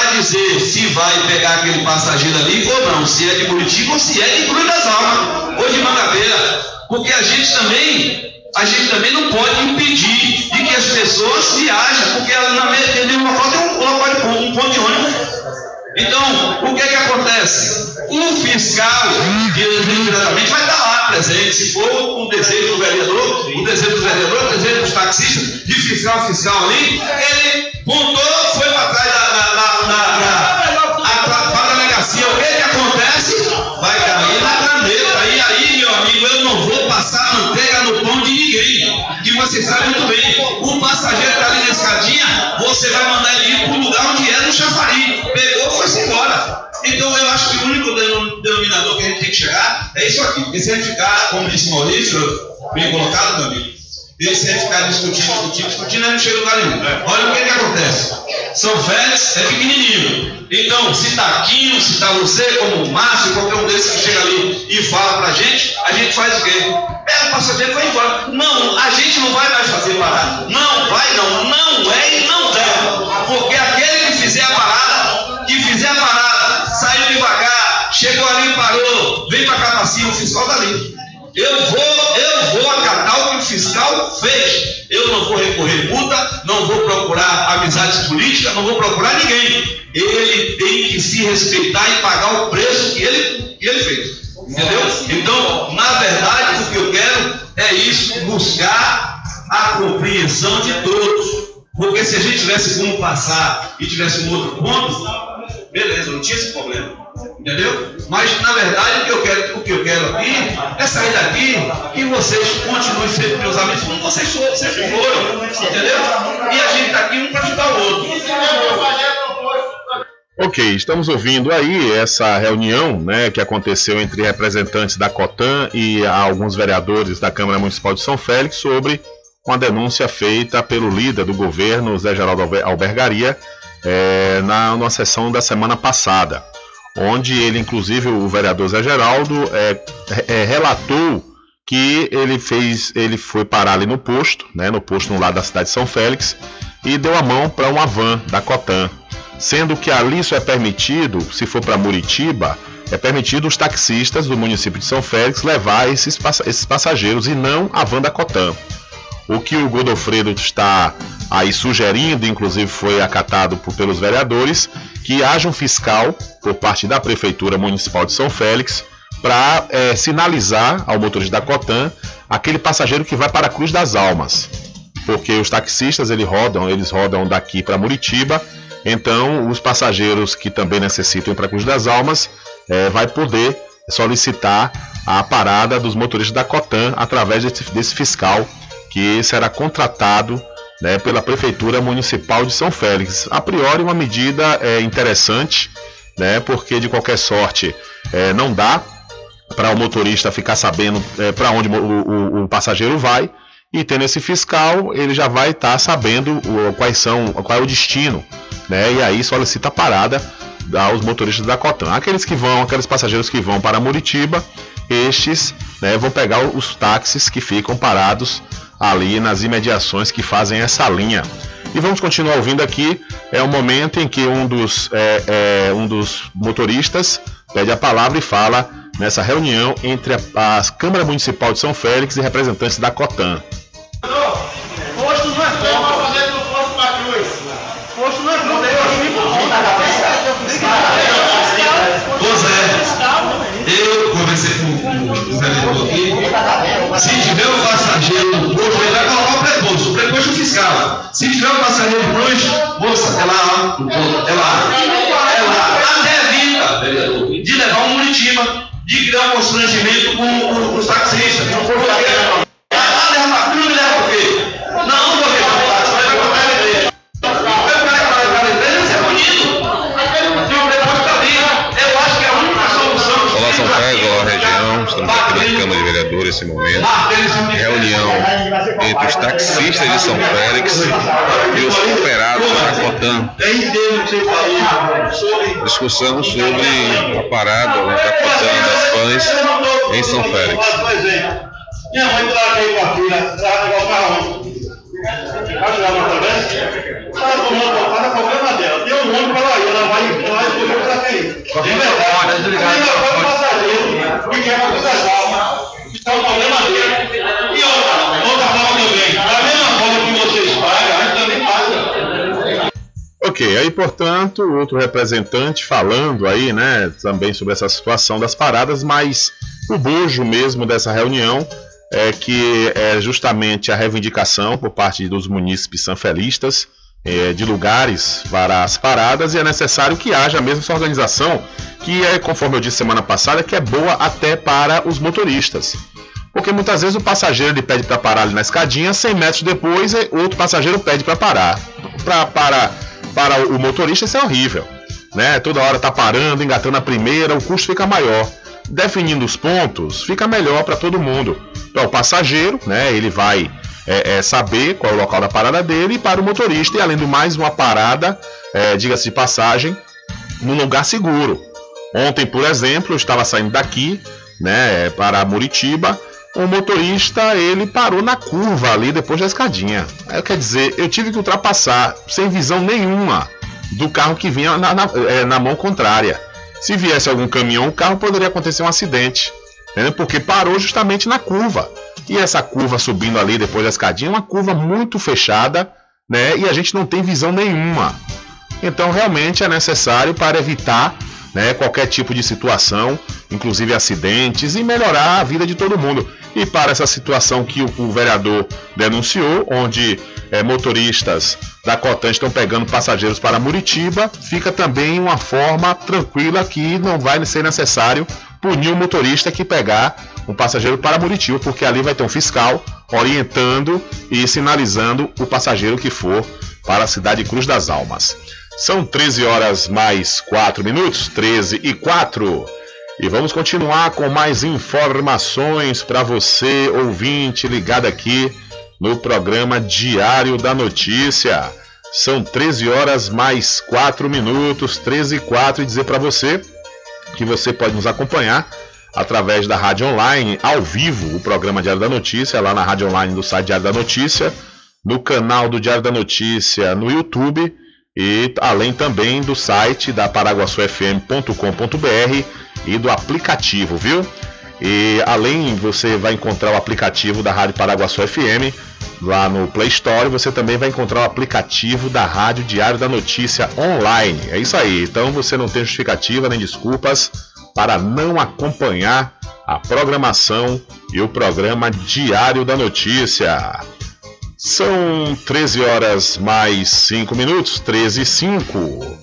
Dizer se vai pegar aquele passageiro ali ou não, se é de Curitiba ou se é de Cruz das Almas ou de Mangabeira. Porque a gente também, a gente também não pode impedir de que as pessoas viajem, porque na mesma local tem um, um ponto de ônibus. Então, o que é que acontece? O fiscal, diretamente, vai estar lá presente. Se for um desejo do vereador, o desejo do vereador, o desejo dos taxistas, de fiscal fiscal ali, ele pontou, foi para trás da, você sabe muito bem. O passageiro está ali na escadinha, você vai mandar ele ir para o lugar onde é no chafariz. Pegou, foi-se embora. Então eu acho que o único denominador que a gente tem que chegar é isso aqui. Porque se a gente ficar, como disse Maurício, bem colocado, meu amigo, e se a gente ficar discutindo, discutindo, discutindo, aí não chega a lugar nenhum. Olha o que, que acontece. São Félix é pequenininho. Então, se está Quino, se está você, como o Márcio, qualquer um desses que chega ali e fala pra gente, a gente faz o quê? Pega o passageiro e vai embora. Não, a gente não vai mais fazer parada. Não, vai não. Não é e não deve. Porque aquele que fizer a parada, que fizer a parada, saiu devagar, chegou ali e parou, vem pra cá pra cima, o fiscal tá ali. Eu vou, eu vou acatar o que o fiscal fez. Eu não vou recorrer multa, não vou procurar amizades políticas, não vou procurar ninguém. Ele tem que se respeitar e pagar o preço que ele, que ele fez. Entendeu? Então, na verdade, o que eu quero é isso, buscar a compreensão de todos. Porque se a gente tivesse como passar e tivesse um outro ponto, beleza, não tinha esse problema. Entendeu? Mas na verdade o que eu quero, o que eu quero aqui é sair daqui e vocês continuem sendo meus amigos como vocês, sempre foram. Entendeu? E a gente está aqui um para ajudar o outro. Ok, estamos ouvindo aí essa reunião né, que aconteceu entre representantes da Cotan e alguns vereadores da Câmara Municipal de São Félix sobre uma denúncia feita pelo líder do governo, Zé Geraldo Albergaria, é, na, numa sessão da semana passada, onde ele, inclusive, o vereador Zé Geraldo, é, é, relatou que ele fez, ele foi parar ali no posto, né, no posto no lado da cidade de São Félix, e deu a mão para uma van da Cotan sendo que ali só é permitido, se for para Muritiba, é permitido os taxistas do município de São Félix levar esses, esses passageiros e não a van da Cotam. O que o Godofredo está aí sugerindo, inclusive foi acatado por, pelos vereadores, que haja um fiscal por parte da Prefeitura Municipal de São Félix para é, sinalizar ao motorista da Cotam aquele passageiro que vai para a Cruz das Almas. Porque os taxistas eles rodam, eles rodam daqui para Muritiba então, os passageiros que também necessitam para Cruz das Almas é, vai poder solicitar a parada dos motoristas da Cotan através desse, desse fiscal que será contratado né, pela Prefeitura Municipal de São Félix. A priori, uma medida é, interessante, né, porque de qualquer sorte é, não dá para o motorista ficar sabendo é, para onde o, o, o, passageiro vai. E tendo esse fiscal, ele já vai estar tá sabendo o, quais são, qual é o destino né? E aí solicita a parada aos motoristas da Cotan. Aqueles que vão, aqueles passageiros que vão para Muritiba, estes né, vão pegar os táxis que ficam parados ali nas imediações que fazem essa linha. E vamos continuar ouvindo aqui. É o momento em que um dos, é, é, um dos motoristas pede a palavra e fala nessa reunião entre a, a Câmara Municipal de São Félix e representantes da Cotan. Fiscal. Se tiver um passageiro no posto, moça, é lá, é lá. É lá. Até vereador, de levar um Muritiba, de criar um constrangimento com, com os taxistas. Não leva o é. Eu que é olá, região. Estamos aqui na Câmara de Vereadores nesse momento. Reunião entre os taxistas de São Félix e os cooperados da Cotan. Discussão sobre a parada da Cotan das pães em São Félix. Minha mãe traga aí com a filha, traga igual onde? Vai jogar uma também? Ela tomou a tocada, problema dela. Deu um nome para aí, ela vai ela vai escolher pra quem? De verdade. Ainda foi o passageiro que quer uma. Então o problema dele. E outra, outra forma também. Da mesma forma que vocês pagam, a gente também paga. Ok, aí portanto, outro representante falando aí, né, também sobre essa situação das paradas, mas o bojo mesmo dessa reunião é que é justamente a reivindicação por parte dos munícipes sanfelistas é, de lugares para as paradas e é necessário que haja mesmo essa organização que é, conforme eu disse semana passada, que é boa até para os motoristas. Porque muitas vezes o passageiro ele pede para parar ali na escadinha, 100 metros depois outro passageiro pede para parar. Para, para o motorista isso é horrível. Né? Toda hora tá parando, engatando a primeira, o custo fica maior definindo os pontos, fica melhor para todo mundo. Para o passageiro, né, ele vai é, é, saber qual é o local da parada dele, e para o motorista, e além do mais, uma parada, é, diga-se de passagem, num lugar seguro. Ontem, por exemplo, eu estava saindo daqui, né, para Muritiba, o motorista ele parou na curva ali depois da escadinha. Quer dizer, eu tive que ultrapassar sem visão nenhuma do carro que vinha na, na, é, na mão contrária. Se viesse algum caminhão, o carro poderia acontecer um acidente, entendeu? porque parou justamente na curva. E essa curva subindo ali depois da escadinha é uma curva muito fechada, né? E a gente não tem visão nenhuma. Então realmente é necessário para evitar né, qualquer tipo de situação, inclusive acidentes, e melhorar a vida de todo mundo. E para essa situação que o, o vereador denunciou, onde é, motoristas da Cotan estão pegando passageiros para Muritiba, fica também uma forma tranquila que não vai ser necessário punir o motorista que pegar um passageiro para Muritiba, porque ali vai ter um fiscal orientando e sinalizando o passageiro que for para a cidade Cruz das Almas. São 13 horas mais 4 minutos, 13 e 4. E vamos continuar com mais informações para você, ouvinte, ligado aqui no programa Diário da Notícia. São 13 horas mais 4 minutos, 13 e 4, e dizer para você que você pode nos acompanhar através da rádio online, ao vivo, o programa Diário da Notícia, lá na rádio online do site Diário da Notícia, no canal do Diário da Notícia no YouTube e além também do site da paraguaçufm.com.br e do aplicativo, viu? E além você vai encontrar o aplicativo da Rádio Paraguaçu FM lá no Play Store, você também vai encontrar o aplicativo da Rádio Diário da Notícia online. É isso aí. Então você não tem justificativa nem desculpas para não acompanhar a programação e o programa Diário da Notícia. São 13 horas mais 5 minutos, 13 e 5.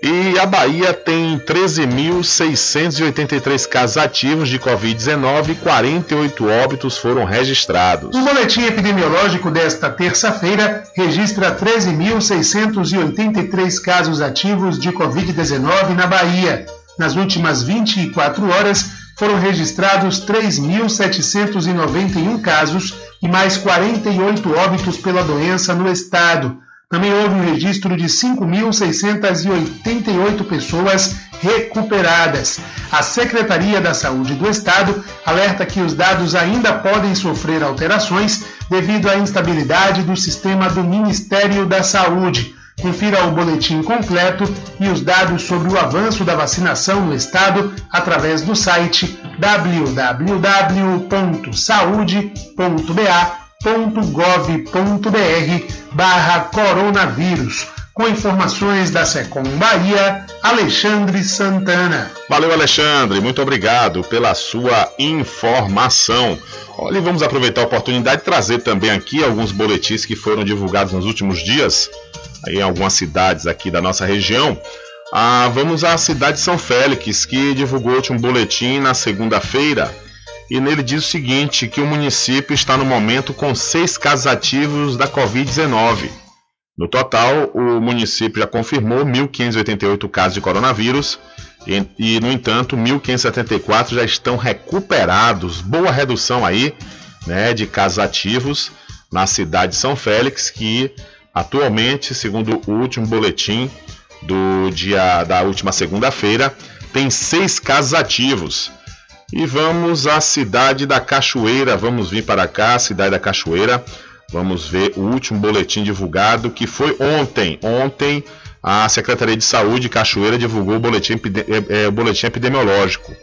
E a Bahia tem 13.683 casos ativos de Covid-19 e 48 óbitos foram registrados. O boletim epidemiológico desta terça-feira registra 13.683 casos ativos de Covid-19 na Bahia. Nas últimas 24 horas, foram registrados 3.791 casos e mais 48 óbitos pela doença no estado. Também houve um registro de 5.688 pessoas recuperadas. A Secretaria da Saúde do Estado alerta que os dados ainda podem sofrer alterações devido à instabilidade do sistema do Ministério da Saúde. Confira o boletim completo e os dados sobre o avanço da vacinação no estado através do site www.saude.ba.gov.br barra coronavírus. Com informações da Secom Bahia, Alexandre Santana. Valeu, Alexandre. Muito obrigado pela sua informação. Olha, vamos aproveitar a oportunidade de trazer também aqui alguns boletins que foram divulgados nos últimos dias em algumas cidades aqui da nossa região. Ah, vamos à cidade de São Félix, que divulgou um boletim na segunda-feira. E nele diz o seguinte: que o município está no momento com seis casos ativos da Covid-19. No total, o município já confirmou 1.588 casos de coronavírus e, e, no entanto, 1.574 já estão recuperados. Boa redução aí né, de casos ativos na cidade de São Félix, que Atualmente, segundo o último boletim do dia da última segunda-feira, tem seis casos ativos. E vamos à cidade da Cachoeira. Vamos vir para cá, cidade da Cachoeira. Vamos ver o último boletim divulgado que foi ontem. Ontem a Secretaria de Saúde Cachoeira divulgou o boletim, é, o boletim epidemiológico.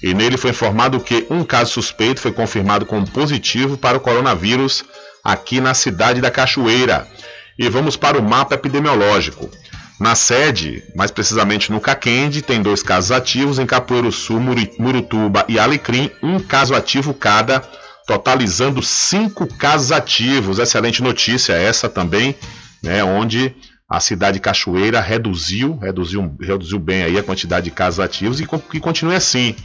E nele foi informado que um caso suspeito foi confirmado como positivo para o coronavírus aqui na cidade da Cachoeira. E vamos para o mapa epidemiológico. Na sede, mais precisamente no Caquende, tem dois casos ativos, em Capoeiro Sul, Murutuba e Alecrim, um caso ativo cada, totalizando cinco casos ativos. Excelente notícia essa também, né, onde a cidade de Cachoeira reduziu, reduziu, reduziu bem aí a quantidade de casos ativos e que continue assim.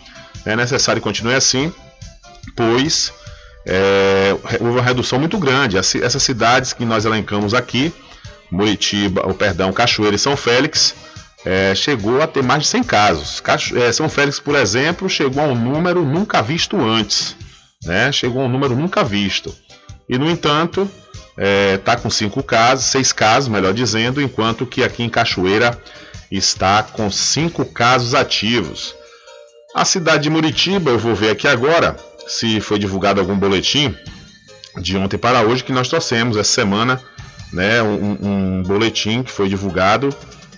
É necessário que continue assim, pois é, houve uma redução muito grande. Essas cidades que nós elencamos aqui, Muritiba, o perdão, Cachoeira e São Félix, é, chegou a ter mais de 100 casos. Cacho, é, São Félix, por exemplo, chegou a um número nunca visto antes. Né? Chegou a um número nunca visto. E, no entanto, está é, com 5 casos, 6 casos, melhor dizendo, enquanto que aqui em Cachoeira está com 5 casos ativos. A cidade de Muritiba, eu vou ver aqui agora, se foi divulgado algum boletim de ontem para hoje que nós trouxemos essa semana, né, um, um, boletim que foi divulgado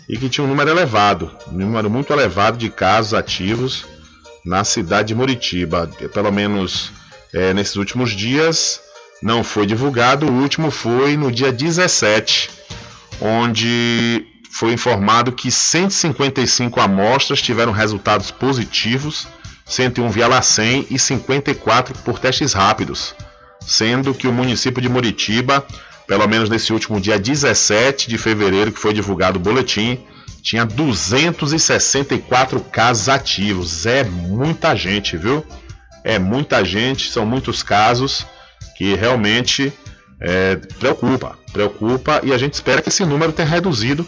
e que tinha um número elevado, um número muito elevado de casos ativos na cidade de Muritiba. Pelo menos é, nesses últimos dias não foi divulgado, o último foi no dia 17, onde foi informado que 155 amostras tiveram resultados positivos 101 via LACEN e 54 por testes rápidos, sendo que o município de Muritiba, pelo menos nesse último dia 17 de fevereiro que foi divulgado o boletim, tinha 264 casos ativos. É muita gente, viu? É muita gente, são muitos casos que realmente é, preocupa, preocupa e a gente espera que esse número tenha reduzido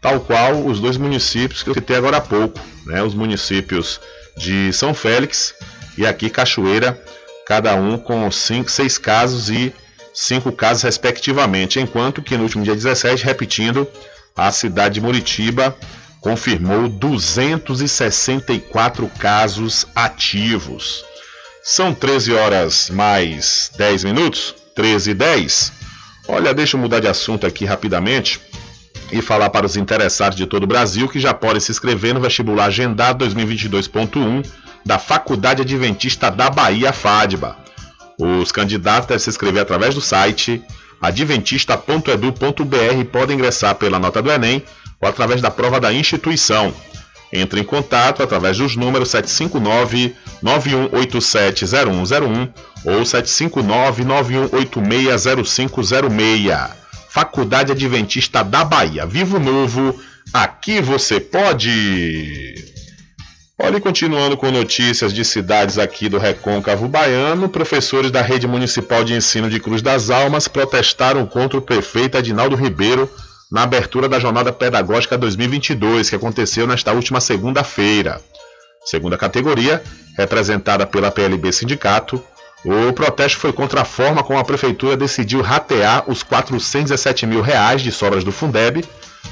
tal qual os dois municípios que eu citei agora há pouco, né? Os municípios de São Félix e aqui Cachoeira, cada um com cinco, seis casos e cinco casos respectivamente, enquanto que no último dia 17, repetindo, a cidade de Muritiba confirmou 264 casos ativos. São 13 horas mais 10 minutos, 13 e 10. Olha, deixa eu mudar de assunto aqui rapidamente e falar para os interessados de todo o Brasil que já podem se inscrever no vestibular agendado 2022.1 da Faculdade Adventista da Bahia, FADBA. Os candidatos devem se inscrever através do site adventista.edu.br e podem ingressar pela nota do Enem ou através da prova da instituição. Entre em contato através dos números 759-9187-0101 ou 759-9186-0506. Faculdade Adventista da Bahia. Vivo Novo, aqui você pode! Olha, continuando com notícias de cidades aqui do Recôncavo Baiano, professores da Rede Municipal de Ensino de Cruz das Almas protestaram contra o prefeito Adinaldo Ribeiro na abertura da Jornada Pedagógica 2022, que aconteceu nesta última segunda-feira. Segunda categoria, representada pela PLB Sindicato, o protesto foi contra a forma como a prefeitura decidiu ratear os 417 mil reais de sobras do Fundeb,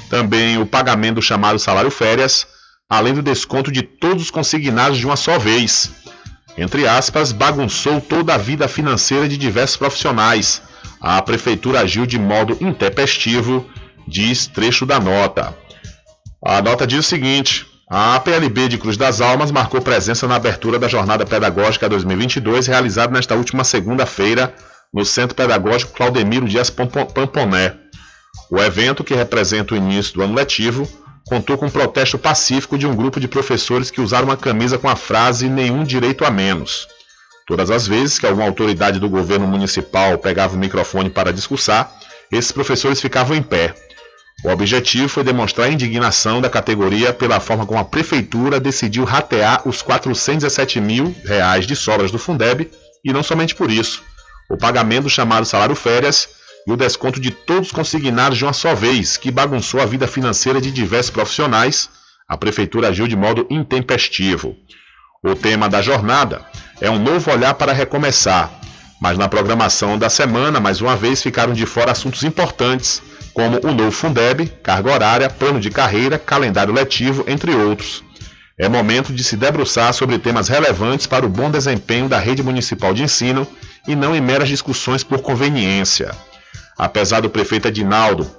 também o pagamento do chamado salário férias, além do desconto de todos os consignados de uma só vez. Entre aspas, bagunçou toda a vida financeira de diversos profissionais. A prefeitura agiu de modo intempestivo diz trecho da nota. A nota diz o seguinte: a PLB de Cruz das Almas marcou presença na abertura da Jornada Pedagógica 2022, realizada nesta última segunda-feira no Centro Pedagógico Claudemiro Dias Pamponé. O evento, que representa o início do ano letivo, contou com um protesto pacífico de um grupo de professores que usaram uma camisa com a frase Nenhum direito a menos. Todas as vezes que alguma autoridade do governo municipal pegava o microfone para discursar, esses professores ficavam em pé. O objetivo foi demonstrar a indignação da categoria pela forma como a prefeitura decidiu ratear os 417 mil reais de sobras do Fundeb e não somente por isso. O pagamento do chamado salário férias e o desconto de todos os consignados de uma só vez, que bagunçou a vida financeira de diversos profissionais, a prefeitura agiu de modo intempestivo. O tema da jornada é um novo olhar para recomeçar, mas na programação da semana, mais uma vez, ficaram de fora assuntos importantes como o novo Fundeb, carga horária, plano de carreira, calendário letivo, entre outros. É momento de se debruçar sobre temas relevantes para o bom desempenho da rede municipal de ensino e não em meras discussões por conveniência. Apesar do prefeito Edinaldo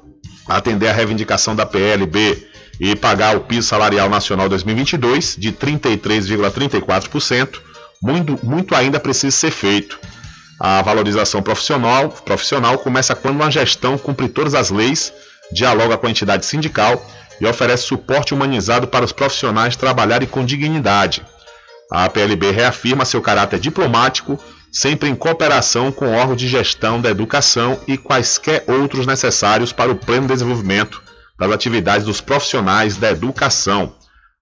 atender a reivindicação da PLB e pagar o piso salarial nacional 2022 de 33,34%, muito, muito ainda precisa ser feito. A valorização profissional, profissional começa quando uma gestão cumpre todas as leis, dialoga com a entidade sindical e oferece suporte humanizado para os profissionais trabalharem com dignidade. A PLB reafirma seu caráter diplomático, sempre em cooperação com o órgão de gestão da educação e quaisquer outros necessários para o pleno desenvolvimento das atividades dos profissionais da educação.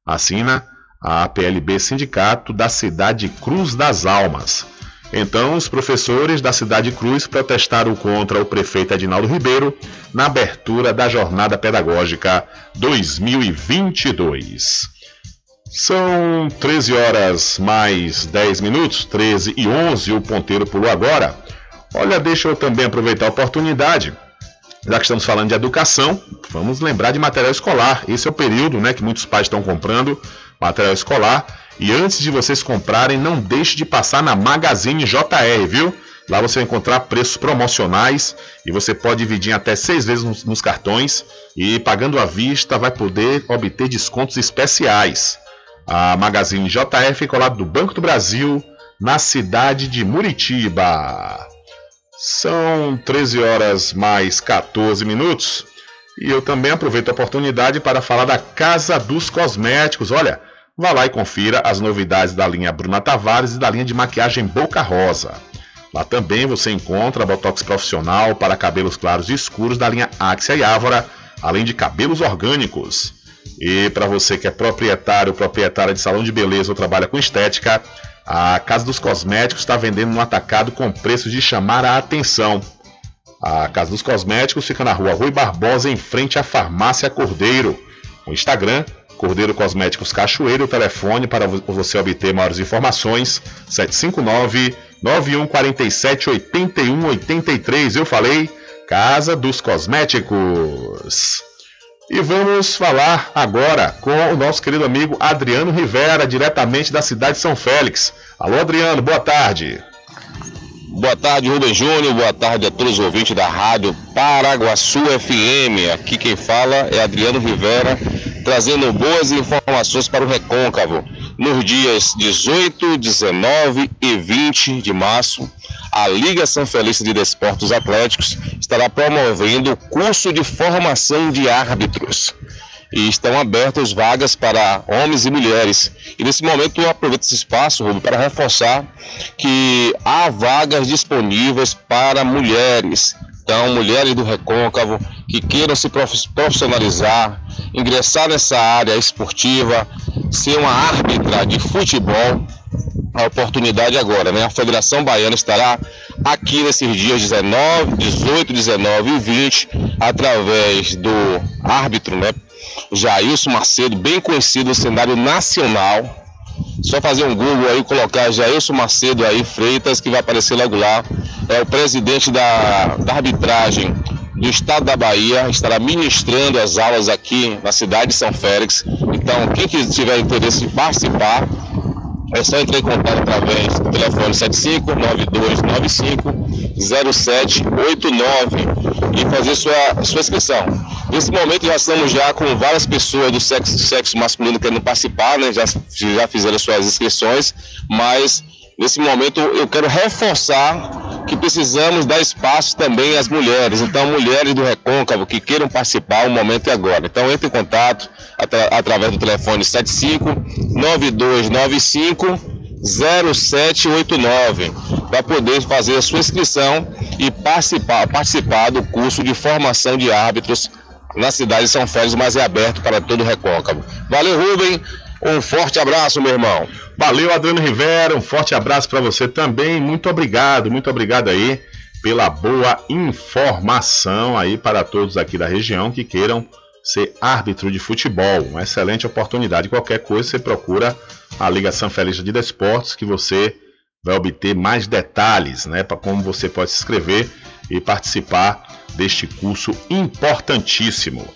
Assina a PLB Sindicato da cidade Cruz das Almas. Então, os professores da Cidade Cruz protestaram contra o prefeito Edinaldo Ribeiro na abertura da Jornada Pedagógica 2022. São 13 horas mais 10 minutos, 13 e 11, o ponteiro pulou agora. Olha, deixa eu também aproveitar a oportunidade, já que estamos falando de educação, vamos lembrar de material escolar. Esse é o período né, que muitos pais estão comprando material escolar e antes de vocês comprarem, não deixe de passar na Magazine JR, viu? Lá você vai encontrar preços promocionais e você pode dividir até seis vezes nos, nos cartões e pagando à vista vai poder obter descontos especiais. A Magazine JR fica ao lado do Banco do Brasil, na cidade de Muritiba. São 13 horas mais 14 minutos e eu também aproveito a oportunidade para falar da Casa dos Cosméticos. Olha, Vá lá e confira as novidades da linha Bruna Tavares e da linha de maquiagem Boca Rosa. Lá também você encontra botox profissional para cabelos claros e escuros da linha Axia e Ávora, além de cabelos orgânicos. E para você que é proprietário ou proprietária de salão de beleza ou trabalha com estética, a Casa dos Cosméticos está vendendo no atacado com preços de chamar a atenção. A Casa dos Cosméticos fica na rua Rui Barbosa, em frente à Farmácia Cordeiro. O Instagram, Cordeiro Cosméticos Cachoeiro, telefone para vo- você obter maiores informações, 759 9147 8183. Eu falei, Casa dos Cosméticos. E vamos falar agora com o nosso querido amigo Adriano Rivera, diretamente da cidade de São Félix. Alô, Adriano, boa tarde. Boa tarde, Rubem Júnior. Boa tarde a todos os ouvintes da Rádio Paraguaçu FM. Aqui quem fala é Adriano Rivera, trazendo boas informações para o Recôncavo. Nos dias 18, 19 e 20 de março, a Liga São Felista de Desportos Atléticos estará promovendo o curso de formação de árbitros e estão abertas vagas para homens e mulheres. E nesse momento eu aproveito esse espaço, Rubio, para reforçar que há vagas disponíveis para mulheres. Então, mulheres do recôncavo que queiram se prof- profissionalizar, ingressar nessa área esportiva, ser uma árbitra de futebol, a oportunidade agora, né? A Federação Baiana estará aqui nesses dias 19, 18, 19 e 20, através do árbitro, né? Jailson Macedo, bem conhecido no cenário nacional. Só fazer um Google aí, colocar Jailson Macedo aí, Freitas, que vai aparecer logo lá. É o presidente da, da arbitragem do estado da Bahia, estará ministrando as aulas aqui na cidade de São Félix. Então, quem que tiver interesse em participar, é só entrar em contato através do telefone 7592950789 e fazer sua, sua inscrição. Nesse momento já estamos já com várias pessoas do sexo, sexo masculino querendo participar, né? já, já fizeram suas inscrições, mas nesse momento eu quero reforçar que precisamos dar espaço também às mulheres. Então, mulheres do Recôncavo que queiram participar, o momento é agora. Então, entre em contato atra- através do telefone 75 9295 0789 para poder fazer a sua inscrição e participar, participar do curso de formação de árbitros na cidade de São Félix, mas é aberto para todo o Recôncavo. Valeu, Rubem. Um forte abraço, meu irmão. Valeu, Adriano Rivera. Um forte abraço para você também. Muito obrigado, muito obrigado aí pela boa informação aí para todos aqui da região que queiram ser árbitro de futebol. Uma excelente oportunidade. Qualquer coisa você procura a Liga São Felista de Desportos que você vai obter mais detalhes, né, para como você pode se inscrever e participar deste curso importantíssimo.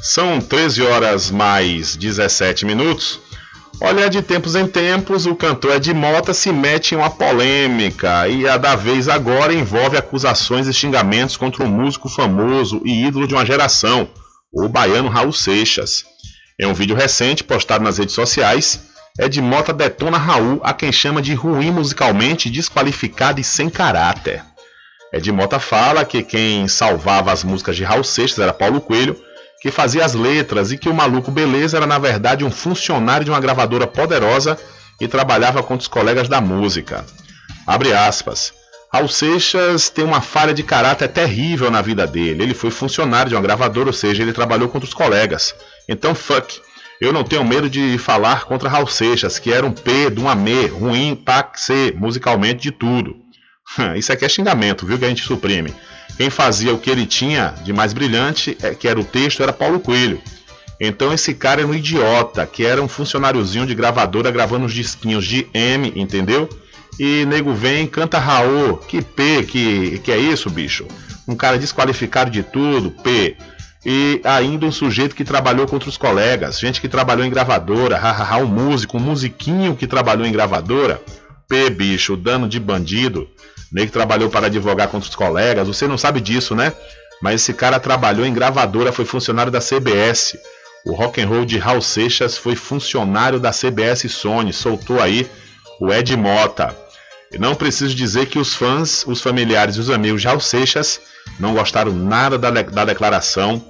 São 13 horas mais 17 minutos. Olha, de tempos em tempos, o cantor Ed Mota se mete em uma polêmica e a da vez agora envolve acusações e xingamentos contra um músico famoso e ídolo de uma geração, o baiano Raul Seixas. Em um vídeo recente postado nas redes sociais, Ed Mota detona Raul, a quem chama de ruim musicalmente, desqualificado e sem caráter. Ed Mota fala que quem salvava as músicas de Raul Seixas era Paulo Coelho, que fazia as letras e que o maluco Beleza era na verdade um funcionário de uma gravadora poderosa e trabalhava com os colegas da música. Abre aspas. Raul Seixas tem uma falha de caráter terrível na vida dele. Ele foi funcionário de uma gravadora, ou seja, ele trabalhou contra os colegas. Então, fuck. Eu não tenho medo de falar contra Raul Seixas, que era um P de um AME, ruim, paxe, musicalmente de tudo. [LAUGHS] Isso aqui é xingamento, viu? Que a gente suprime. Quem fazia o que ele tinha de mais brilhante, é, que era o texto, era Paulo Coelho. Então esse cara era um idiota, que era um funcionáriozinho de gravadora gravando os disquinhos de M, entendeu? E nego vem, canta Raul, que P, que, que é isso, bicho? Um cara desqualificado de tudo, P. E ainda um sujeito que trabalhou contra os colegas, gente que trabalhou em gravadora, hahaha, um músico, um musiquinho que trabalhou em gravadora, P, bicho, dano de bandido. Nego que trabalhou para advogar contra os colegas, você não sabe disso, né? Mas esse cara trabalhou em gravadora, foi funcionário da CBS. O rock and roll de Raul Seixas foi funcionário da CBS Sony, soltou aí o Ed Mota. E não preciso dizer que os fãs, os familiares e os amigos de Raul Seixas não gostaram nada da, da declaração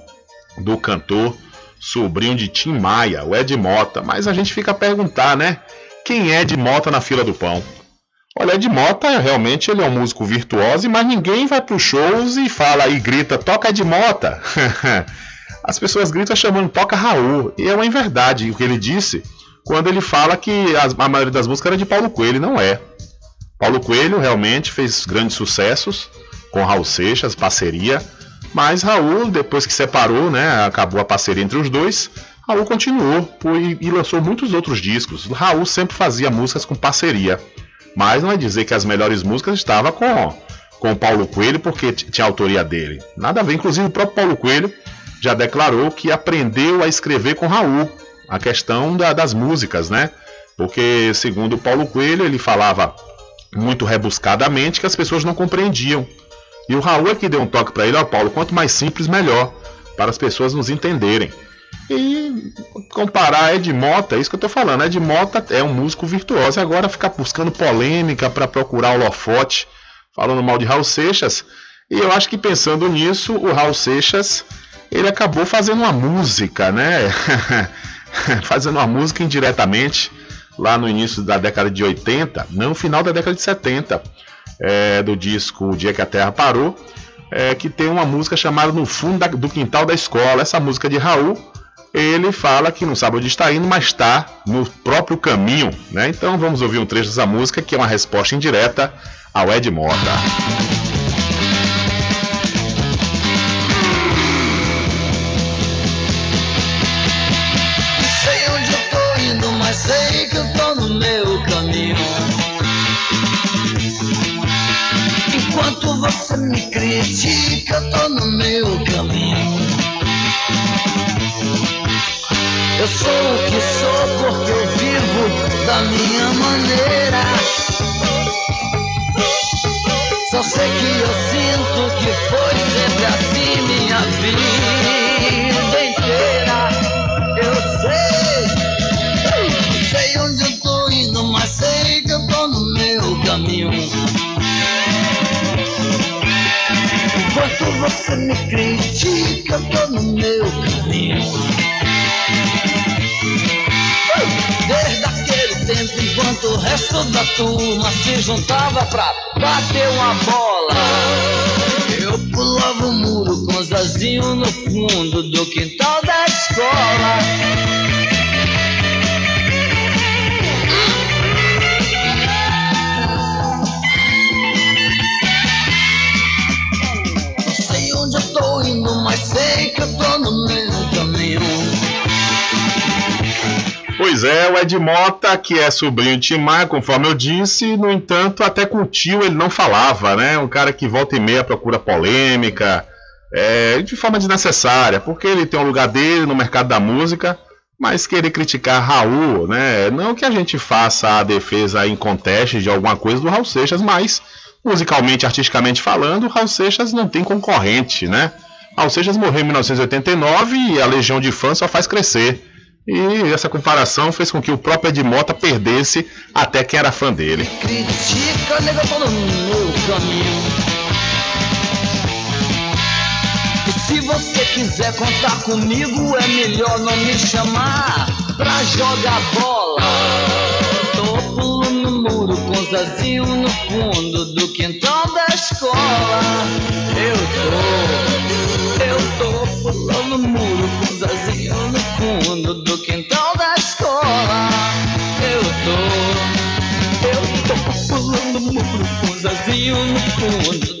do cantor, sobrinho de Tim Maia, o Ed Mota. Mas a gente fica a perguntar, né? Quem é Ed Mota na fila do pão? Olha, Ed Mota, realmente ele é um músico virtuoso, mas ninguém vai para os shows e fala e grita, toca Ed Mota. [LAUGHS] As pessoas gritam chamando toca Raul. E é uma verdade o que ele disse quando ele fala que a maioria das músicas era de Paulo Coelho, não é. Paulo Coelho realmente fez grandes sucessos, com Raul Seixas, parceria. Mas Raul, depois que separou, né, acabou a parceria entre os dois, Raul continuou e, lançou muitos outros discos. Raul sempre fazia músicas com parceria. Mas não é dizer que as melhores músicas estavam com, com Paulo Coelho, porque tinha autoria dele. Nada a ver, inclusive o próprio Paulo Coelho já declarou que aprendeu a escrever com Raul a questão da, das músicas, né? Porque, segundo Paulo Coelho, ele falava muito rebuscadamente que as pessoas não compreendiam. E o Raul é que deu um toque para ele, ó, Paulo, quanto mais simples, melhor, para as pessoas nos entenderem. E comparar Ed Mota, é isso que eu tô falando. Ed Mota é um músico virtuoso. E agora ficar buscando polêmica para procurar o holofote, falando mal de Raul Seixas. E eu acho que pensando nisso, o Raul Seixas, ele acabou fazendo uma música, né? [LAUGHS] fazendo uma música indiretamente lá no início da década de 80, não final da década de 70, é, do disco O Dia que a Terra Parou, é, que tem uma música chamada No Fundo da, do Quintal da Escola. Essa música de Raul, ele fala que não sabe onde está indo, mas está no próprio caminho. Né? Então vamos ouvir um trecho dessa música que é uma resposta indireta ao Ed Mota. Enquanto você me critica, eu tô no meu caminho. Eu sou o que sou porque eu vivo da minha maneira. Só sei que eu sinto que foi sempre assim minha vida você me critica, eu tô no meu caminho. Desde aquele tempo, enquanto o resto da turma se juntava pra bater uma bola, eu pulava o muro com Zazinho no fundo do quintal da escola. Pois é, o Ed Mota, que é sobrinho de Timar, conforme eu disse, no entanto, até com o tio ele não falava, né? Um cara que volta e meia procura polêmica, é, de forma desnecessária, porque ele tem um lugar dele no mercado da música, mas querer criticar Raul, né? Não que a gente faça a defesa em conteste de alguma coisa do Raul Seixas, mas musicalmente, artisticamente falando, Raul Seixas não tem concorrente, né? Raul Seixas morreu em 1989 e a legião de fãs só faz crescer. E essa comparação fez com que o próprio Ed Mota perdesse até quem era fã dele. Critica, nega, tô no meu caminho. Se você quiser contar comigo, é melhor não me chamar pra jogar bola. Tô pulando no muro com Zazinho no fundo do quintal da escola. Eu tô, eu tô pulando no muro com Zazinho no fundo do quintal da escola. Eu tô, eu tô pulando muro com Zazinho no fundo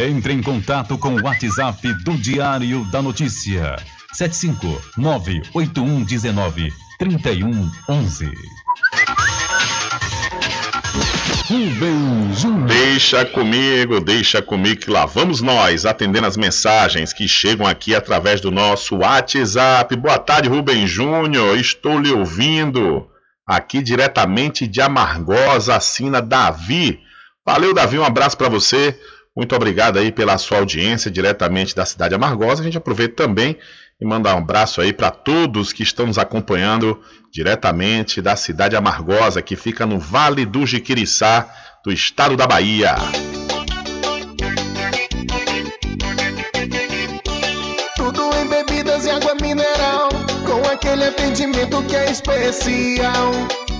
Entre em contato com o WhatsApp do Diário da Notícia. 759-8119-3111. Deixa comigo, deixa comigo que lá vamos nós atendendo as mensagens que chegam aqui através do nosso WhatsApp. Boa tarde, Rubem Júnior. Estou lhe ouvindo aqui diretamente de Amargosa, assina Davi. Valeu, Davi, um abraço para você. Muito obrigado aí pela sua audiência diretamente da cidade Amargosa. A gente aproveita também e manda um abraço aí para todos que estão nos acompanhando diretamente da cidade Amargosa, que fica no Vale do Jiquiriçá, do estado da Bahia. Tudo em bebidas e água mineral, com aquele atendimento que é especial.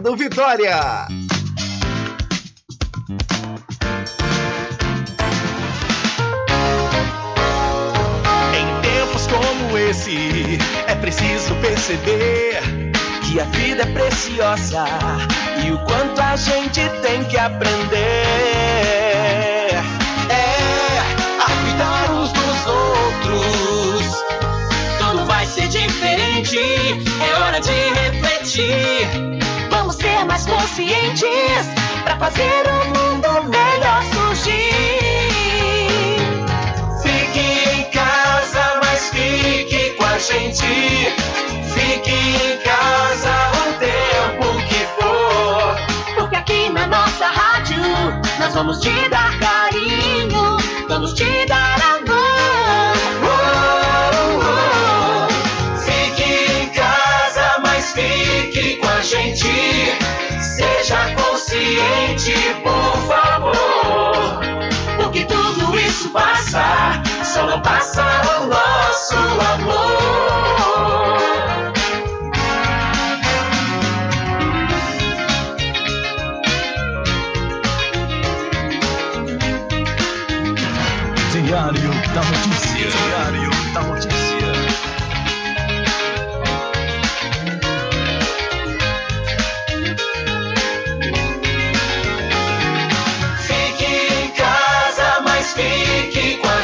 Vitória. Em tempos como esse, é preciso perceber que a vida é preciosa e o quanto a gente tem que aprender. É a cuidar uns dos outros. Tudo vai ser diferente, é hora de refletir. Vamos ser mais conscientes para fazer o mundo melhor surgir. Fique em casa, mas fique com a gente. Fique em casa o tempo que for. Porque aqui na nossa rádio nós vamos te dar carinho, vamos te dar amor. Seja consciente, por favor. Porque tudo isso passa, só não passa o nosso amor.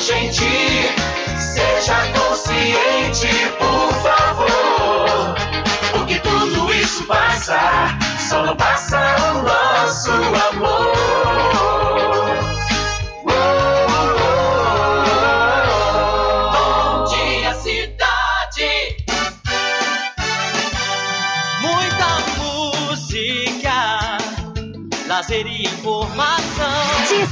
Gente. Seja consciente, por favor. Porque tudo isso passa, só não passa o nosso amor.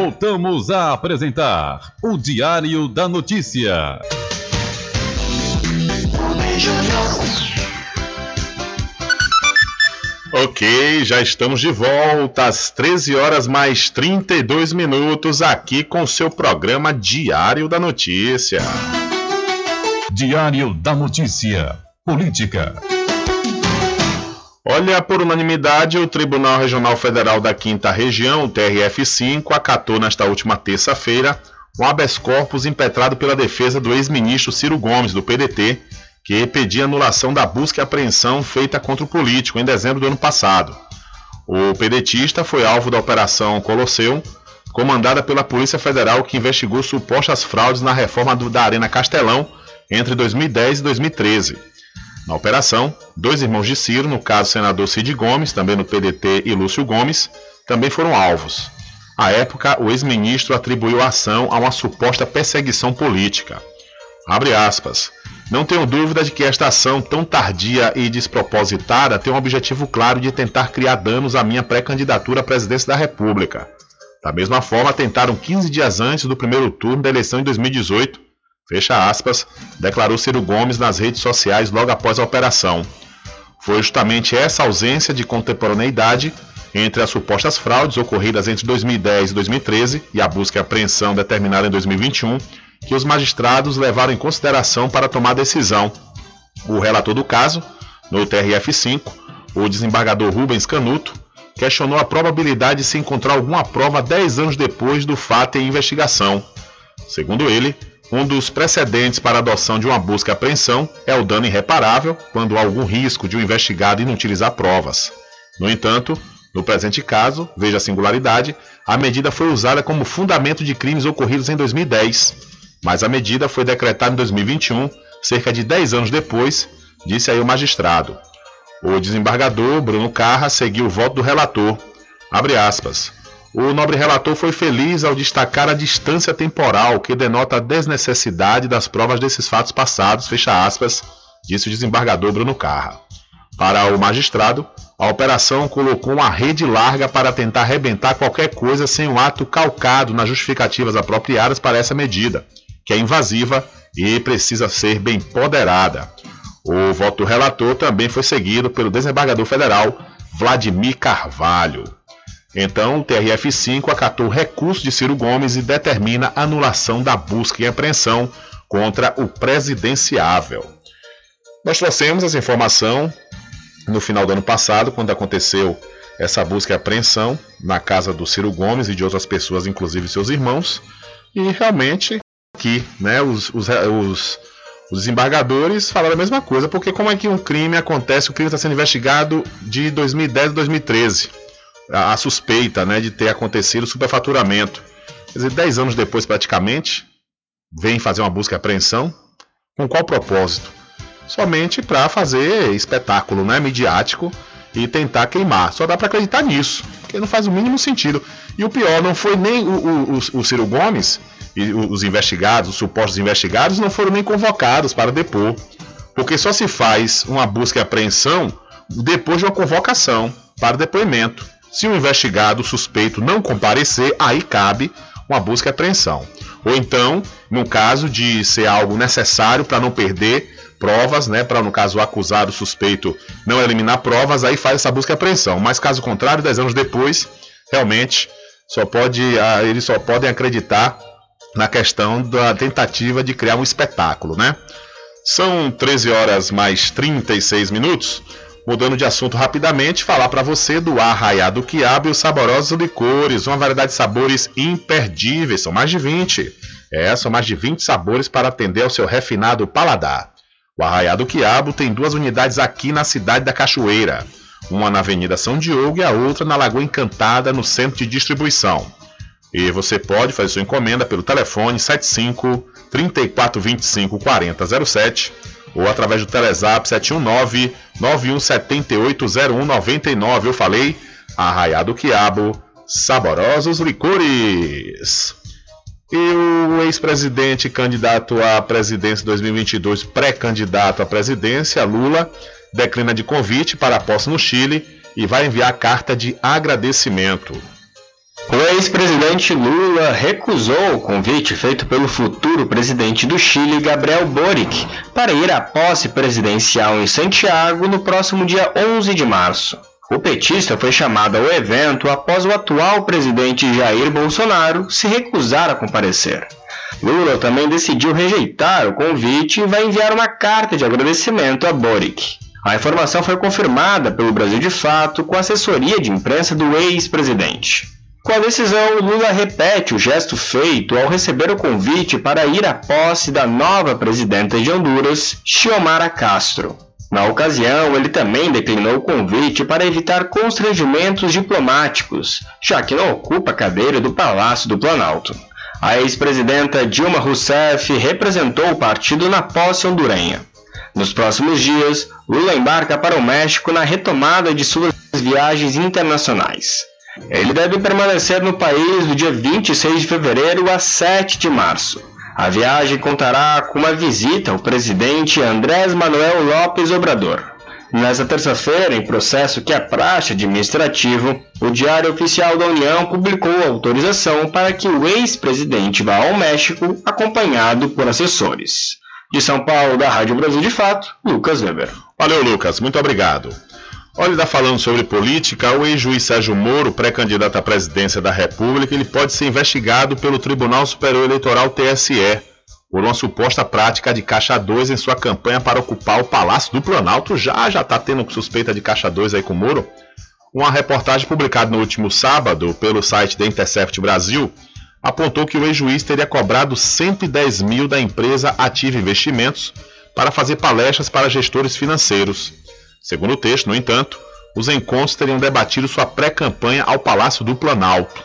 Voltamos a apresentar o Diário da Notícia. Ok, já estamos de volta às 13 horas mais 32 minutos aqui com o seu programa Diário da Notícia. Diário da Notícia. Política. Olha, por unanimidade, o Tribunal Regional Federal da Quinta Região, o TRF5, acatou nesta última terça-feira um habeas corpus impetrado pela defesa do ex-ministro Ciro Gomes, do PDT, que pedia anulação da busca e apreensão feita contra o político em dezembro do ano passado. O pedetista foi alvo da Operação Colosseu, comandada pela Polícia Federal que investigou supostas fraudes na reforma do- da Arena Castelão entre 2010 e 2013. Na operação, dois irmãos de Ciro, no caso senador Cid Gomes, também no PDT, e Lúcio Gomes, também foram alvos. À época, o ex-ministro atribuiu a ação a uma suposta perseguição política. Abre aspas. Não tenho dúvida de que esta ação tão tardia e despropositada tem um objetivo claro de tentar criar danos à minha pré-candidatura à presidência da República. Da mesma forma, tentaram 15 dias antes do primeiro turno da eleição de 2018, fecha aspas, declarou Ciro Gomes nas redes sociais logo após a operação. Foi justamente essa ausência de contemporaneidade entre as supostas fraudes ocorridas entre 2010 e 2013 e a busca e apreensão determinada em 2021 que os magistrados levaram em consideração para tomar decisão. O relator do caso, no TRF5, o desembargador Rubens Canuto, questionou a probabilidade de se encontrar alguma prova 10 anos depois do fato em investigação. Segundo ele, um dos precedentes para a adoção de uma busca e apreensão é o dano irreparável quando há algum risco de um investigado inutilizar provas. No entanto, no presente caso, veja a singularidade, a medida foi usada como fundamento de crimes ocorridos em 2010, mas a medida foi decretada em 2021, cerca de 10 anos depois, disse aí o magistrado. O desembargador Bruno Carra seguiu o voto do relator. Abre aspas. O nobre relator foi feliz ao destacar a distância temporal que denota a desnecessidade das provas desses fatos passados, fecha aspas, disse o desembargador Bruno Carra. Para o magistrado, a operação colocou uma rede larga para tentar arrebentar qualquer coisa sem um ato calcado nas justificativas apropriadas para essa medida, que é invasiva e precisa ser bem ponderada. O voto do relator também foi seguido pelo desembargador federal Vladimir Carvalho. Então, o TRF5 acatou o recurso de Ciro Gomes e determina anulação da busca e apreensão contra o presidenciável. Nós trouxemos essa informação no final do ano passado, quando aconteceu essa busca e apreensão na casa do Ciro Gomes e de outras pessoas, inclusive seus irmãos, e realmente aqui, né, os, os, os os desembargadores falaram a mesma coisa, porque como é que um crime acontece, o crime está sendo investigado de 2010 a 2013. A, a, suspeita né, de ter acontecido superfaturamento. Quer dizer, 10 anos depois praticamente, vem fazer uma busca e apreensão. Com qual propósito? Somente para fazer espetáculo né, midiático e tentar queimar. Só dá para acreditar nisso, porque não faz o mínimo sentido. E o pior, não foi nem o, o, o, o Ciro Gomes e os investigados, os supostos investigados, não foram nem convocados para depor. Porque só se faz uma busca e apreensão depois de uma convocação para depoimento. Se o investigado, suspeito, não comparecer, aí cabe uma busca e apreensão. Ou então, no caso de ser algo necessário para não perder provas, né, para no caso o acusado, o suspeito, não eliminar provas, aí faz essa busca e apreensão. Mas caso contrário, dez anos depois, realmente só pode, ah, eles só podem acreditar na questão da tentativa de criar um espetáculo, né? São 13 horas mais 36 minutos. Mudando de assunto rapidamente, falar para você do Arraiado Quiabo e os saborosos licores, uma variedade de sabores imperdíveis, são mais de 20. É, são mais de 20 sabores para atender ao seu refinado paladar. O Arraiado Quiabo tem duas unidades aqui na cidade da Cachoeira, uma na Avenida São Diogo e a outra na Lagoa Encantada, no centro de distribuição. E você pode fazer sua encomenda pelo telefone 75 3425 4007 ou através do Telezap 719 91780199. Eu falei, Arraiado Quiabo, saborosos licores. E o ex-presidente candidato à presidência 2022, pré-candidato à presidência, Lula, declina de convite para a posse no Chile e vai enviar carta de agradecimento. O ex-presidente Lula recusou o convite feito pelo futuro presidente do Chile, Gabriel Boric, para ir à posse presidencial em Santiago no próximo dia 11 de março. O petista foi chamado ao evento após o atual presidente Jair Bolsonaro se recusar a comparecer. Lula também decidiu rejeitar o convite e vai enviar uma carta de agradecimento a Boric. A informação foi confirmada pelo Brasil de Fato com assessoria de imprensa do ex-presidente. Com a decisão, Lula repete o gesto feito ao receber o convite para ir à posse da nova presidenta de Honduras, Xiomara Castro. Na ocasião, ele também declinou o convite para evitar constrangimentos diplomáticos, já que não ocupa a cadeira do Palácio do Planalto. A ex-presidenta Dilma Rousseff representou o partido na posse hondurenha. Nos próximos dias, Lula embarca para o México na retomada de suas viagens internacionais. Ele deve permanecer no país do dia 26 de fevereiro a 7 de março. A viagem contará com uma visita ao presidente Andrés Manuel Lopes Obrador. Nesta terça-feira, em processo que é praxe administrativo, o Diário Oficial da União publicou autorização para que o ex-presidente vá ao México acompanhado por assessores. De São Paulo, da Rádio Brasil de Fato, Lucas Weber. Valeu, Lucas. Muito obrigado. Olha, está falando sobre política, o ex-juiz Sérgio Moro, pré-candidato à presidência da República, ele pode ser investigado pelo Tribunal Superior Eleitoral TSE por uma suposta prática de caixa 2 em sua campanha para ocupar o Palácio do Planalto. Já já está tendo suspeita de caixa 2 aí com o Moro. Uma reportagem publicada no último sábado pelo site da Intercept Brasil apontou que o ex-juiz teria cobrado 110 mil da empresa Ativa Investimentos para fazer palestras para gestores financeiros. Segundo o texto, no entanto, os encontros teriam debatido sua pré-campanha ao Palácio do Planalto.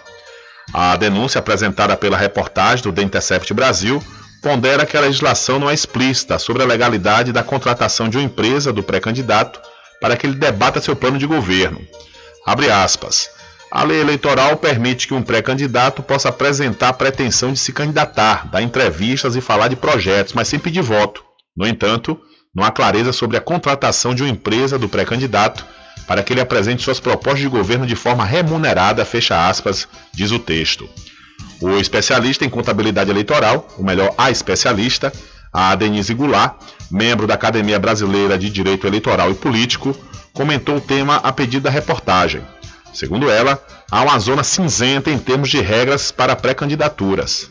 A denúncia apresentada pela reportagem do The Intercept Brasil pondera que a legislação não é explícita sobre a legalidade da contratação de uma empresa do pré-candidato para que ele debata seu plano de governo. Abre aspas. A lei eleitoral permite que um pré-candidato possa apresentar a pretensão de se candidatar, dar entrevistas e falar de projetos, mas sem pedir voto. No entanto, não há clareza sobre a contratação de uma empresa do pré-candidato para que ele apresente suas propostas de governo de forma remunerada, fecha aspas, diz o texto. O especialista em contabilidade eleitoral, o melhor, a especialista, a Denise Goulart, membro da Academia Brasileira de Direito Eleitoral e Político, comentou o tema a pedido da reportagem. Segundo ela, há uma zona cinzenta em termos de regras para pré-candidaturas.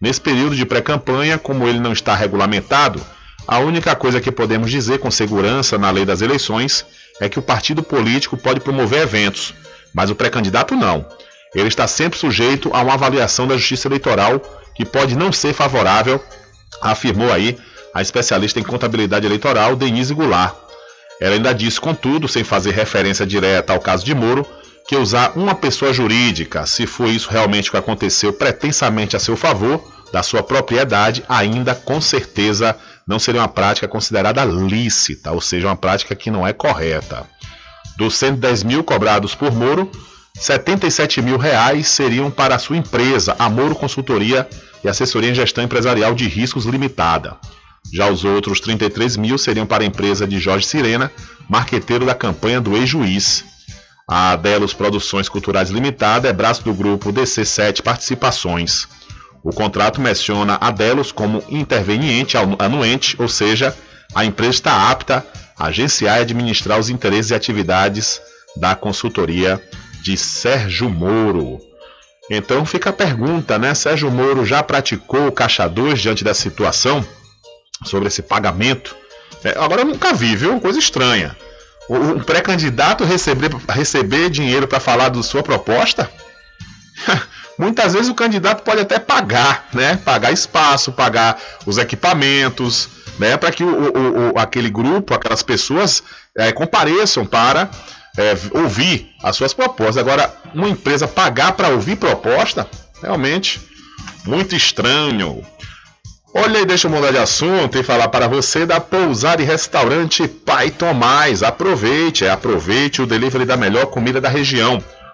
Nesse período de pré-campanha, como ele não está regulamentado, a única coisa que podemos dizer com segurança na lei das eleições é que o partido político pode promover eventos, mas o pré-candidato não ele está sempre sujeito a uma avaliação da Justiça Eleitoral que pode não ser favorável, afirmou aí a especialista em contabilidade eleitoral Denise Goulart. Ela ainda disse, contudo, sem fazer referência direta ao caso de Moro, que usar uma pessoa jurídica, se foi isso realmente que aconteceu pretensamente a seu favor, da sua propriedade, ainda com certeza não seria uma prática considerada lícita, ou seja, uma prática que não é correta. Dos 110 mil cobrados por Moro, 77 mil reais seriam para a sua empresa, Amoro Consultoria e Assessoria em Gestão Empresarial de Riscos Limitada. Já os outros 33 mil seriam para a empresa de Jorge Sirena, marqueteiro da campanha do ex-juiz. A Delos Produções Culturais Limitada é braço do grupo DC7 Participações. O contrato menciona a Delos como interveniente anuente, ou seja, a empresa está apta a agenciar e administrar os interesses e atividades da consultoria de Sérgio Moro. Então fica a pergunta, né? Sérgio Moro já praticou o caixa 2 diante dessa situação? Sobre esse pagamento? É, agora eu nunca vi, viu? Coisa estranha. Um pré-candidato receber, receber dinheiro para falar da sua proposta? [LAUGHS] Muitas vezes o candidato pode até pagar, né? Pagar espaço, pagar os equipamentos, né? Para que o, o, o, aquele grupo, aquelas pessoas é, compareçam para é, ouvir as suas propostas. Agora, uma empresa pagar para ouvir proposta, realmente muito estranho. Olha aí, deixa eu mudar de assunto e falar para você da pousada e restaurante Pai Tomás. Aproveite, é, aproveite o delivery da melhor comida da região.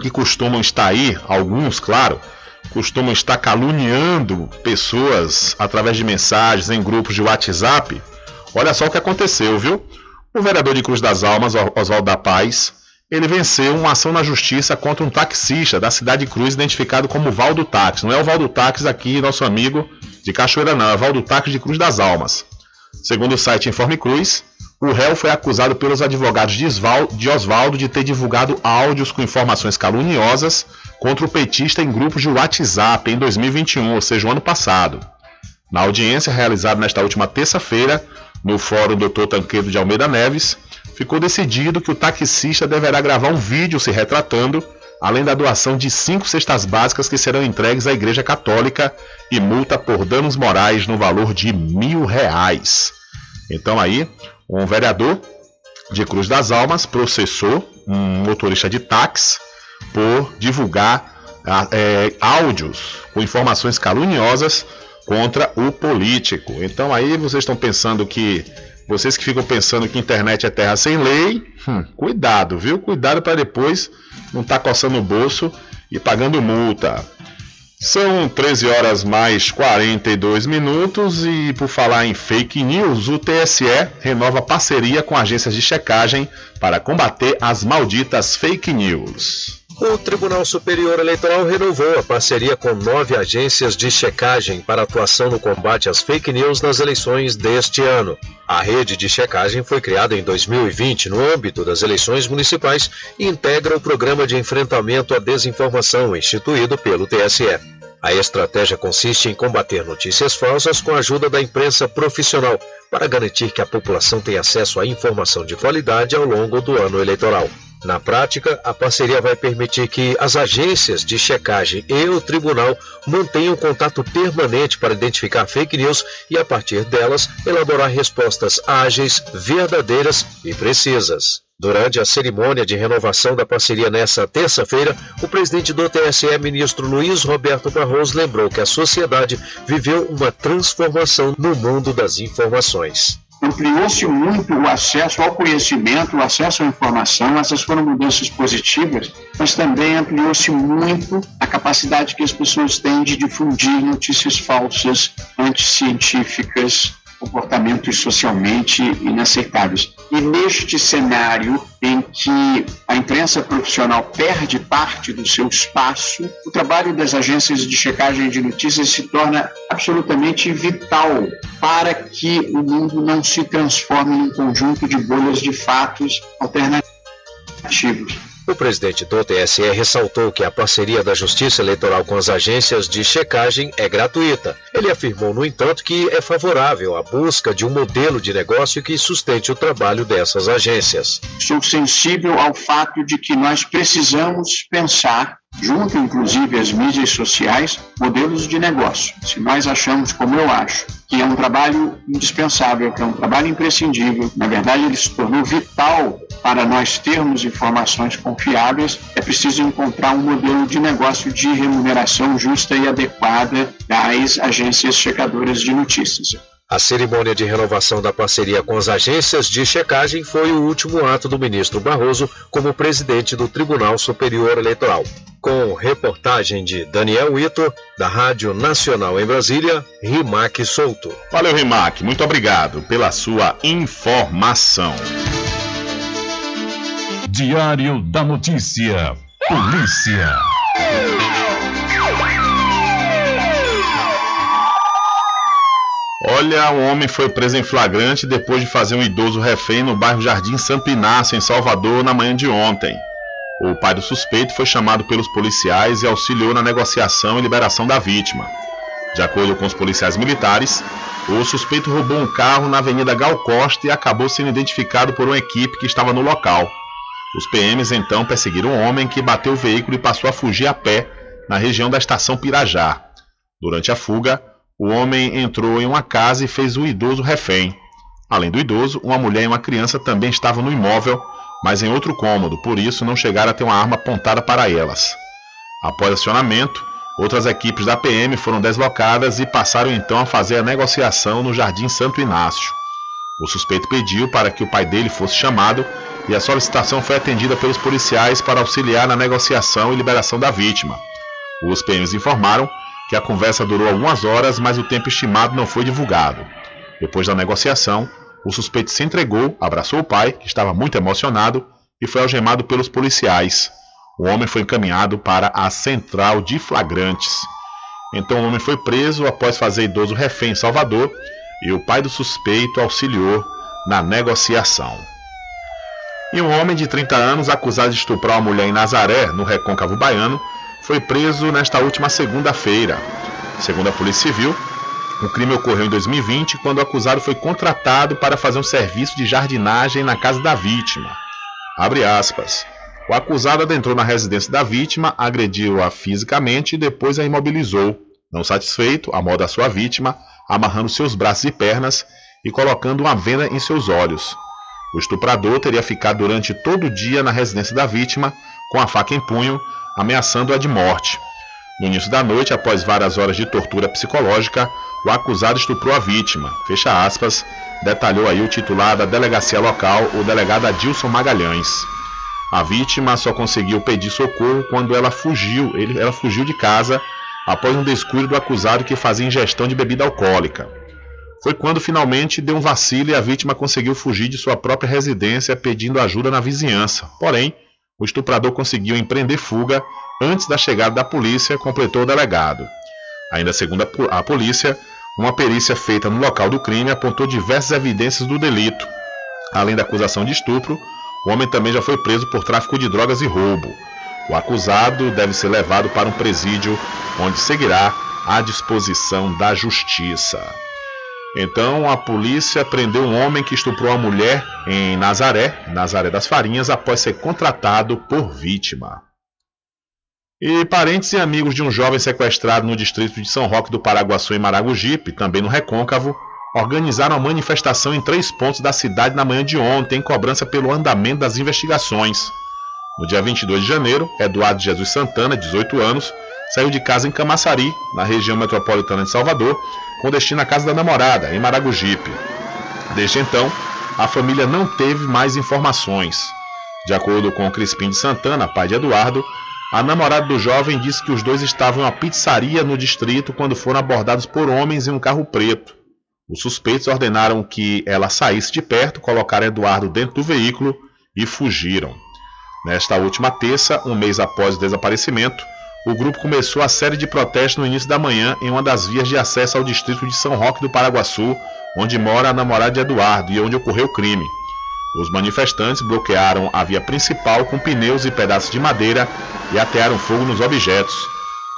que costumam estar aí, alguns, claro, costumam estar caluniando pessoas através de mensagens em grupos de WhatsApp. Olha só o que aconteceu, viu? O vereador de Cruz das Almas, Oswaldo da Paz, ele venceu uma ação na justiça contra um taxista da cidade de Cruz, identificado como Valdo Táxi. Não é o Valdo Táxi aqui, nosso amigo de Cachoeira, não. É o Valdo Táxi de Cruz das Almas. Segundo o site Informe Cruz, o réu foi acusado pelos advogados de Oswaldo de ter divulgado áudios com informações caluniosas contra o petista em grupos de WhatsApp em 2021, ou seja, o ano passado. Na audiência realizada nesta última terça-feira, no Fórum Dr. Tanquedo de Almeida Neves, ficou decidido que o taxista deverá gravar um vídeo se retratando, além da doação de cinco cestas básicas que serão entregues à Igreja Católica e multa por danos morais no valor de mil reais. Então aí, um vereador de Cruz das Almas processou um motorista de táxi por divulgar ah, é, áudios com informações caluniosas contra o político. Então aí vocês estão pensando que vocês que ficam pensando que internet é terra sem lei, hum, cuidado, viu? Cuidado para depois não estar tá coçando o bolso e pagando multa. São 13 horas mais 42 minutos e por falar em fake news, o TSE renova parceria com agências de checagem para combater as malditas fake news. O Tribunal Superior Eleitoral renovou a parceria com nove agências de checagem para atuação no combate às fake news nas eleições deste ano. A rede de checagem foi criada em 2020 no âmbito das eleições municipais e integra o programa de enfrentamento à desinformação instituído pelo TSE. A estratégia consiste em combater notícias falsas com a ajuda da imprensa profissional, para garantir que a população tenha acesso à informação de qualidade ao longo do ano eleitoral. Na prática, a parceria vai permitir que as agências de checagem e o tribunal mantenham contato permanente para identificar fake news e, a partir delas, elaborar respostas ágeis, verdadeiras e precisas. Durante a cerimônia de renovação da parceria nesta terça-feira, o presidente do TSE, ministro Luiz Roberto Barroso, lembrou que a sociedade viveu uma transformação no mundo das informações ampliou-se muito o acesso ao conhecimento, o acesso à informação, essas foram mudanças positivas, mas também ampliou-se muito a capacidade que as pessoas têm de difundir notícias falsas, anticientíficas, comportamentos socialmente inaceitáveis. E neste cenário em que a imprensa profissional perde parte do seu espaço, o trabalho das agências de checagem de notícias se torna absolutamente vital para que o mundo não se transforme num conjunto de bolhas de fatos alternativos. O presidente do TSE ressaltou que a parceria da Justiça Eleitoral com as agências de checagem é gratuita. Ele afirmou, no entanto, que é favorável à busca de um modelo de negócio que sustente o trabalho dessas agências. Sou sensível ao fato de que nós precisamos pensar junto inclusive às mídias sociais, modelos de negócio. Se nós achamos, como eu acho, que é um trabalho indispensável, que é um trabalho imprescindível, na verdade ele se tornou vital para nós termos informações confiáveis, é preciso encontrar um modelo de negócio de remuneração justa e adequada das agências checadoras de notícias. A cerimônia de renovação da parceria com as agências de checagem foi o último ato do ministro Barroso como presidente do Tribunal Superior Eleitoral. Com reportagem de Daniel Ito, da Rádio Nacional em Brasília, Rimac Souto. Valeu, Rimac. Muito obrigado pela sua informação. Diário da Notícia. Polícia. Olha, um homem foi preso em flagrante depois de fazer um idoso refém no bairro Jardim Santo Inácio, em Salvador, na manhã de ontem. O pai do suspeito foi chamado pelos policiais e auxiliou na negociação e liberação da vítima. De acordo com os policiais militares, o suspeito roubou um carro na Avenida Gal Costa e acabou sendo identificado por uma equipe que estava no local. Os PMs então perseguiram o homem que bateu o veículo e passou a fugir a pé na região da estação Pirajá. Durante a fuga, o homem entrou em uma casa e fez o idoso refém. Além do idoso, uma mulher e uma criança também estavam no imóvel, mas em outro cômodo, por isso não chegaram a ter uma arma apontada para elas. Após acionamento, outras equipes da PM foram deslocadas e passaram então a fazer a negociação no Jardim Santo Inácio. O suspeito pediu para que o pai dele fosse chamado e a solicitação foi atendida pelos policiais para auxiliar na negociação e liberação da vítima. Os PMs informaram que a conversa durou algumas horas, mas o tempo estimado não foi divulgado. Depois da negociação, o suspeito se entregou, abraçou o pai, que estava muito emocionado, e foi algemado pelos policiais. O homem foi encaminhado para a central de flagrantes. Então o homem foi preso após fazer idoso refém em Salvador e o pai do suspeito auxiliou na negociação. E um homem de 30 anos acusado de estuprar uma mulher em Nazaré, no recôncavo baiano, foi preso nesta última segunda-feira. Segundo a Polícia Civil, o crime ocorreu em 2020, quando o acusado foi contratado para fazer um serviço de jardinagem na casa da vítima. O acusado adentrou na residência da vítima, agrediu-a fisicamente e depois a imobilizou. Não satisfeito, a sua vítima, amarrando seus braços e pernas e colocando uma venda em seus olhos. O estuprador teria ficado durante todo o dia na residência da vítima, com a faca em punho, ameaçando-a de morte. No início da noite, após várias horas de tortura psicológica, o acusado estuprou a vítima. Fecha aspas, detalhou aí o titular da delegacia local, o delegado Adilson Magalhães. A vítima só conseguiu pedir socorro quando ela fugiu. Ela fugiu de casa após um descuido do acusado que fazia ingestão de bebida alcoólica. Foi quando finalmente deu um vacilo e a vítima conseguiu fugir de sua própria residência pedindo ajuda na vizinhança. Porém, o estuprador conseguiu empreender fuga antes da chegada da polícia, completou o delegado. Ainda segundo a polícia, uma perícia feita no local do crime apontou diversas evidências do delito. Além da acusação de estupro, o homem também já foi preso por tráfico de drogas e roubo. O acusado deve ser levado para um presídio onde seguirá à disposição da justiça. Então a polícia prendeu um homem que estuprou a mulher em Nazaré, Nazaré das Farinhas, após ser contratado por vítima. E parentes e amigos de um jovem sequestrado no distrito de São Roque do Paraguaçu, em Maragogipe, também no Recôncavo, organizaram a manifestação em três pontos da cidade na manhã de ontem, em cobrança pelo andamento das investigações. No dia 22 de janeiro, Eduardo Jesus Santana, 18 anos, saiu de casa em Camaçari, na região metropolitana de Salvador, com destino à casa da namorada, em Maragogipe. Desde então, a família não teve mais informações. De acordo com Crispim de Santana, pai de Eduardo, a namorada do jovem disse que os dois estavam em uma pizzaria no distrito quando foram abordados por homens em um carro preto. Os suspeitos ordenaram que ela saísse de perto, colocaram Eduardo dentro do veículo e fugiram. Nesta última terça, um mês após o desaparecimento, o grupo começou a série de protestos no início da manhã em uma das vias de acesso ao distrito de São Roque do Paraguaçu, onde mora a namorada de Eduardo e onde ocorreu o crime. Os manifestantes bloquearam a via principal com pneus e pedaços de madeira e atearam fogo nos objetos.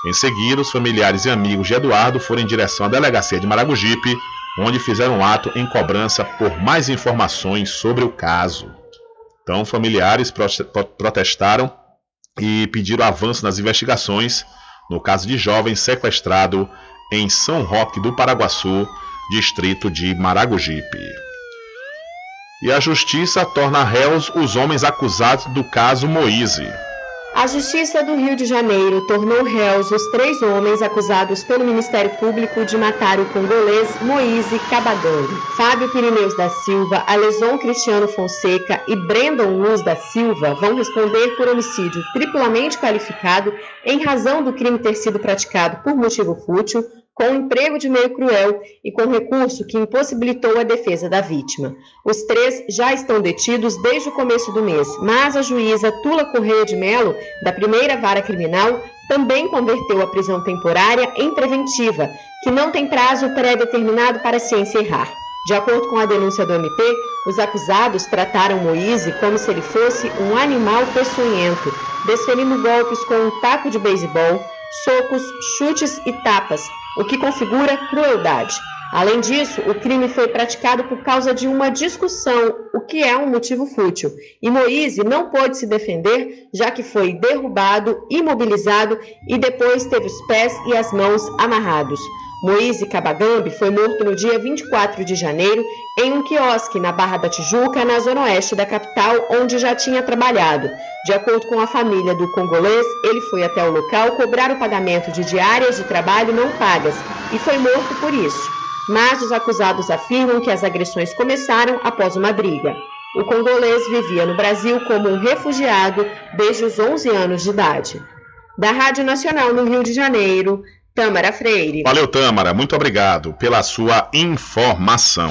Em seguida, os familiares e amigos de Eduardo foram em direção à delegacia de Maragogipe, onde fizeram um ato em cobrança por mais informações sobre o caso. Então, familiares protestaram e pediram avanço nas investigações no caso de jovem sequestrado em São Roque do Paraguaçu, distrito de Maragogipe. E a justiça torna réus os homens acusados do caso Moise. A Justiça do Rio de Janeiro tornou réus os três homens acusados pelo Ministério Público de matar o congolês Moise Kabagambi. Fábio Pirineus da Silva, Aleson Cristiano Fonseca e Brandon Luz da Silva vão responder por homicídio triplamente qualificado em razão do crime ter sido praticado por motivo fútil, com emprego de meio cruel e com recurso que impossibilitou a defesa da vítima. Os três já estão detidos desde o começo do mês, mas a juíza Tula Correia de Melo, da primeira vara criminal, também converteu a prisão temporária em preventiva, que não tem prazo pré-determinado para se encerrar. De acordo com a denúncia do MP, os acusados trataram Moise como se ele fosse um animal peçonhento, desferindo golpes com um taco de beisebol, socos, chutes e tapas, o que configura crueldade. Além disso, o crime foi praticado por causa de uma discussão, o que é um motivo fútil. E Moise não pôde se defender, já que foi derrubado, imobilizado e depois teve os pés e as mãos amarrados. Moise Kabagambi foi morto no dia 24 de janeiro em um quiosque na Barra da Tijuca, na zona oeste da capital, onde já tinha trabalhado. De acordo com a família do congolês, ele foi até o local cobrar o pagamento de diárias de trabalho não pagas e foi morto por isso. Mas os acusados afirmam que as agressões começaram após uma briga. O congolês vivia no Brasil como um refugiado desde os 11 anos de idade. Da Rádio Nacional no Rio de Janeiro, Tâmara Freire. Valeu, Tâmara. Muito obrigado pela sua informação.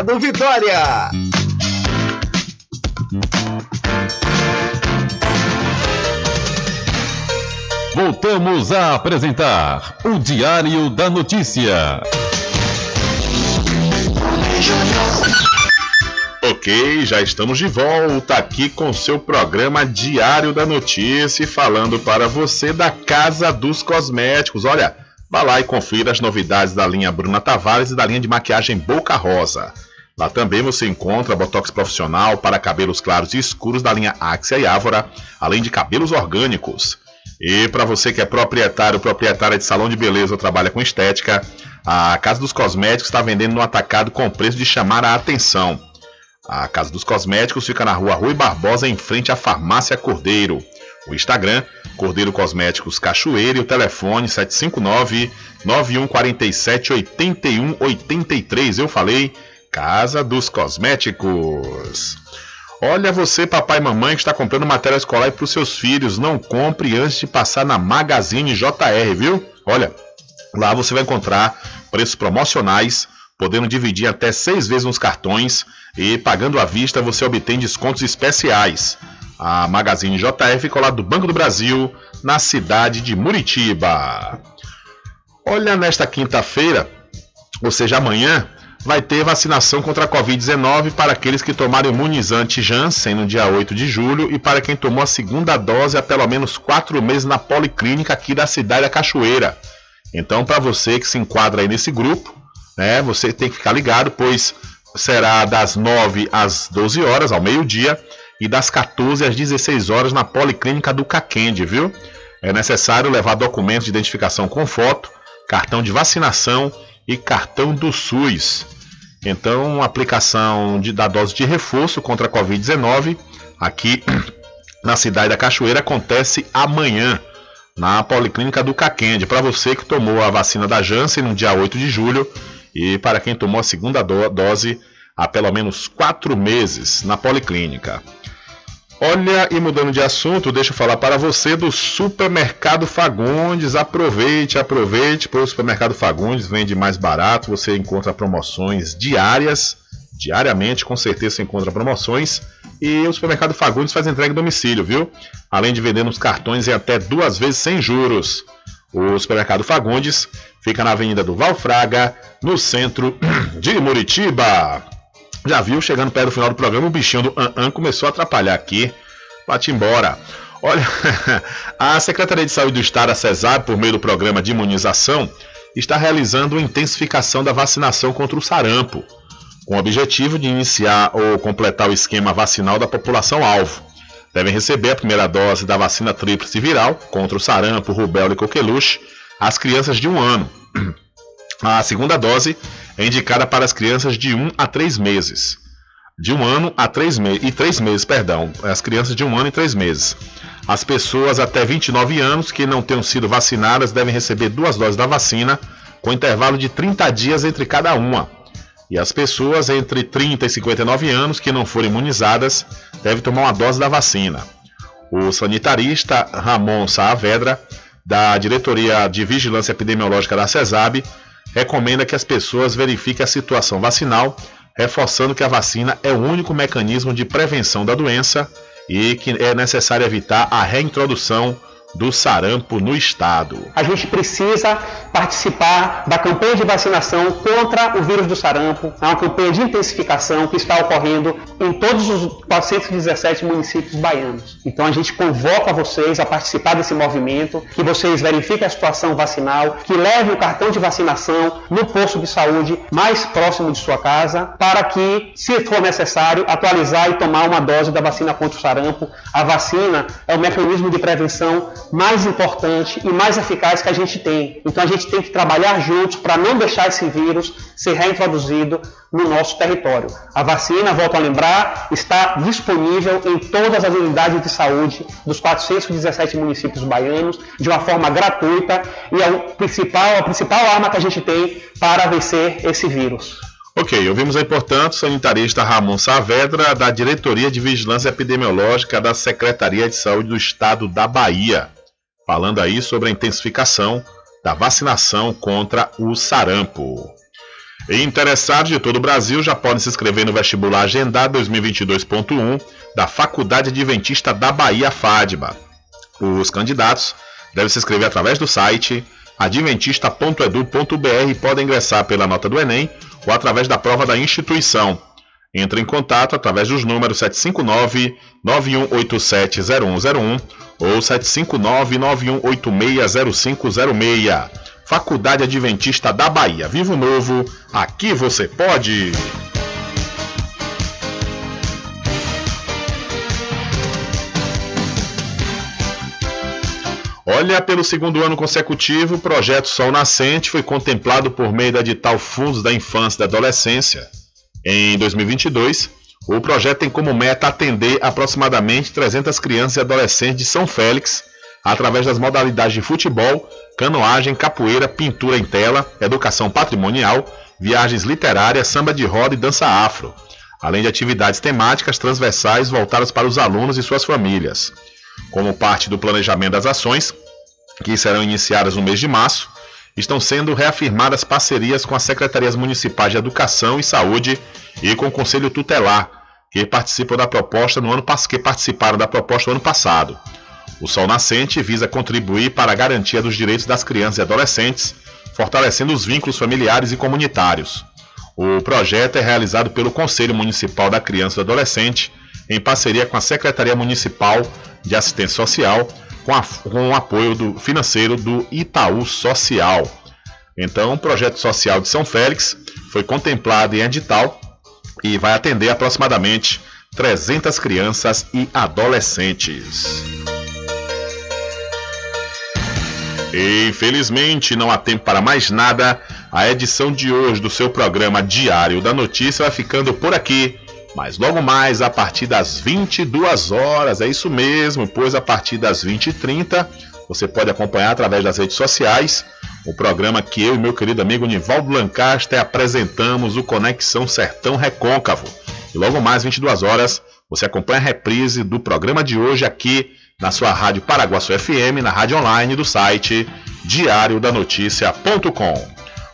Vitória. Voltamos a apresentar o Diário da Notícia. Ok, já estamos de volta aqui com seu programa Diário da Notícia falando para você da Casa dos Cosméticos. Olha, vá lá e confira as novidades da linha Bruna Tavares e da linha de maquiagem Boca Rosa. Lá também você encontra botox profissional para cabelos claros e escuros da linha Axia e Ávora, além de cabelos orgânicos. E para você que é proprietário ou proprietária de salão de beleza ou trabalha com estética, a Casa dos Cosméticos está vendendo no atacado com preço de chamar a atenção. A Casa dos Cosméticos fica na rua Rui Barbosa, em frente à Farmácia Cordeiro. O Instagram, Cordeiro Cosméticos Cachoeira e o telefone 759-9147-8183. Eu falei, Casa dos Cosméticos. Olha você, papai e mamãe, que está comprando material escolar para os seus filhos. Não compre antes de passar na Magazine JR, viu? Olha, lá você vai encontrar preços promocionais podendo dividir até seis vezes nos cartões e pagando à vista você obtém descontos especiais. A Magazine JR ficou lá do Banco do Brasil, na cidade de Muritiba. Olha, nesta quinta-feira, ou seja, amanhã, vai ter vacinação contra a Covid-19 para aqueles que tomaram imunizante Janssen no dia 8 de julho e para quem tomou a segunda dose há pelo menos quatro meses na policlínica aqui da cidade da Cachoeira. Então, para você que se enquadra aí nesse grupo, né, você tem que ficar ligado, pois será das 9 às 12 horas, ao meio-dia, e das 14 às 16 horas na Policlínica do Caquende, viu? É necessário levar documentos de identificação com foto, cartão de vacinação e cartão do SUS. Então, aplicação de, da dose de reforço contra a Covid-19 aqui [CLEARS THROAT] na cidade da Cachoeira acontece amanhã na Policlínica do Caquende. Para você que tomou a vacina da Janssen no dia 8 de julho e para quem tomou a segunda do dose há pelo menos quatro meses na Policlínica. Olha, e mudando de assunto, deixa eu falar para você do Supermercado Fagundes. Aproveite, aproveite, pois o Supermercado Fagundes vende mais barato. Você encontra promoções diárias, diariamente, com certeza você encontra promoções. E o Supermercado Fagundes faz entrega em domicílio, viu? Além de vender nos cartões em até duas vezes sem juros. O Supermercado Fagundes fica na Avenida do Valfraga, no centro [CLEARS THROAT] de Muritiba. Já viu, chegando perto do final do programa, o bichinho do An, -an começou a atrapalhar aqui. Bate embora. Olha, [LAUGHS] a Secretaria de Saúde do Estado, a CESAR, por meio do programa de imunização, está realizando uma intensificação da vacinação contra o sarampo, com o objetivo de iniciar ou completar o esquema vacinal da população-alvo. Devem receber a primeira dose da vacina tríplice viral contra o sarampo, rubéola e coqueluche as crianças de um ano. [CLEARS THROAT] A segunda dose é indicada para as crianças de 1 a 3 meses. De um ano a 3 meses. E 3 meses, perdão. As crianças de um ano e 3 meses. As pessoas até 29 anos que não tenham sido vacinadas devem receber duas doses da vacina, com intervalo de 30 dias entre cada uma. E as pessoas entre 30 e 59 anos que não forem imunizadas devem tomar uma dose da vacina. O sanitarista Ramon Saavedra, da Diretoria de Vigilância Epidemiológica da CESAB, recomenda que as pessoas verifiquem a situação vacinal, reforçando que a vacina é o único mecanismo de prevenção da doença e que é necessário evitar a reintrodução do sarampo no estado. A gente precisa participar da campanha de vacinação contra o vírus do sarampo. É uma campanha de intensificação que está ocorrendo em todos os 417 municípios baianos. Então a gente convoca vocês a participar desse movimento, que vocês verifiquem a situação vacinal, que levem o cartão de vacinação no posto de saúde mais próximo de sua casa, para que, se for necessário, atualizar e tomar uma dose da vacina contra o sarampo. A vacina é o mecanismo de prevenção mais importante e mais eficaz que a gente tem. Então a gente tem que trabalhar juntos para não deixar esse vírus ser reintroduzido no nosso território. A vacina, volto a lembrar, está disponível em todas as unidades de saúde dos 417 municípios baianos de uma forma gratuita e é o principal, a principal arma que a gente tem para vencer esse vírus. Ok, ouvimos aí, portanto, o sanitarista Ramon Saavedra, da Diretoria de Vigilância Epidemiológica da Secretaria de Saúde do Estado da Bahia, falando aí sobre a intensificação da vacinação contra o sarampo. E interessados de todo o Brasil já podem se inscrever no vestibular agendado 2022.1 da Faculdade Adventista da Bahia, FADBA. Os candidatos devem se inscrever através do site adventista.edu.br podem ingressar pela nota do Enem ou através da prova da instituição. Entre em contato através dos números 759-9187-0101 ou 759-9186-0506. Faculdade Adventista da Bahia. Vivo Novo, aqui você pode! Olha, pelo segundo ano consecutivo, o projeto Sol Nascente foi contemplado por meio da edital Fundos da Infância e da Adolescência. Em 2022, o projeto tem como meta atender aproximadamente 300 crianças e adolescentes de São Félix, através das modalidades de futebol, canoagem, capoeira, pintura em tela, educação patrimonial, viagens literárias, samba de roda e dança afro, além de atividades temáticas transversais voltadas para os alunos e suas famílias. Como parte do planejamento das ações, que serão iniciadas no mês de março, estão sendo reafirmadas parcerias com as secretarias municipais de Educação e Saúde e com o Conselho Tutelar, que participam da proposta no ano que participaram da proposta no ano passado. O Sol Nascente visa contribuir para a garantia dos direitos das crianças e adolescentes, fortalecendo os vínculos familiares e comunitários. O projeto é realizado pelo Conselho Municipal da Criança e do Adolescente, em parceria com a Secretaria Municipal de Assistência Social, com, a, com o apoio do, financeiro do Itaú Social. Então, o projeto social de São Félix foi contemplado em edital e vai atender aproximadamente 300 crianças e adolescentes. Infelizmente, não há tempo para mais nada. A edição de hoje do seu programa Diário da Notícia vai ficando por aqui. Mas logo mais, a partir das 22 horas, é isso mesmo, pois a partir das 20h30 você pode acompanhar através das redes sociais o programa que eu e meu querido amigo Nivaldo Lancaster apresentamos, o Conexão Sertão Recôncavo. E logo mais, 22 horas, você acompanha a reprise do programa de hoje aqui na sua rádio Paraguaçu FM, na rádio online do site diariodanoticia.com.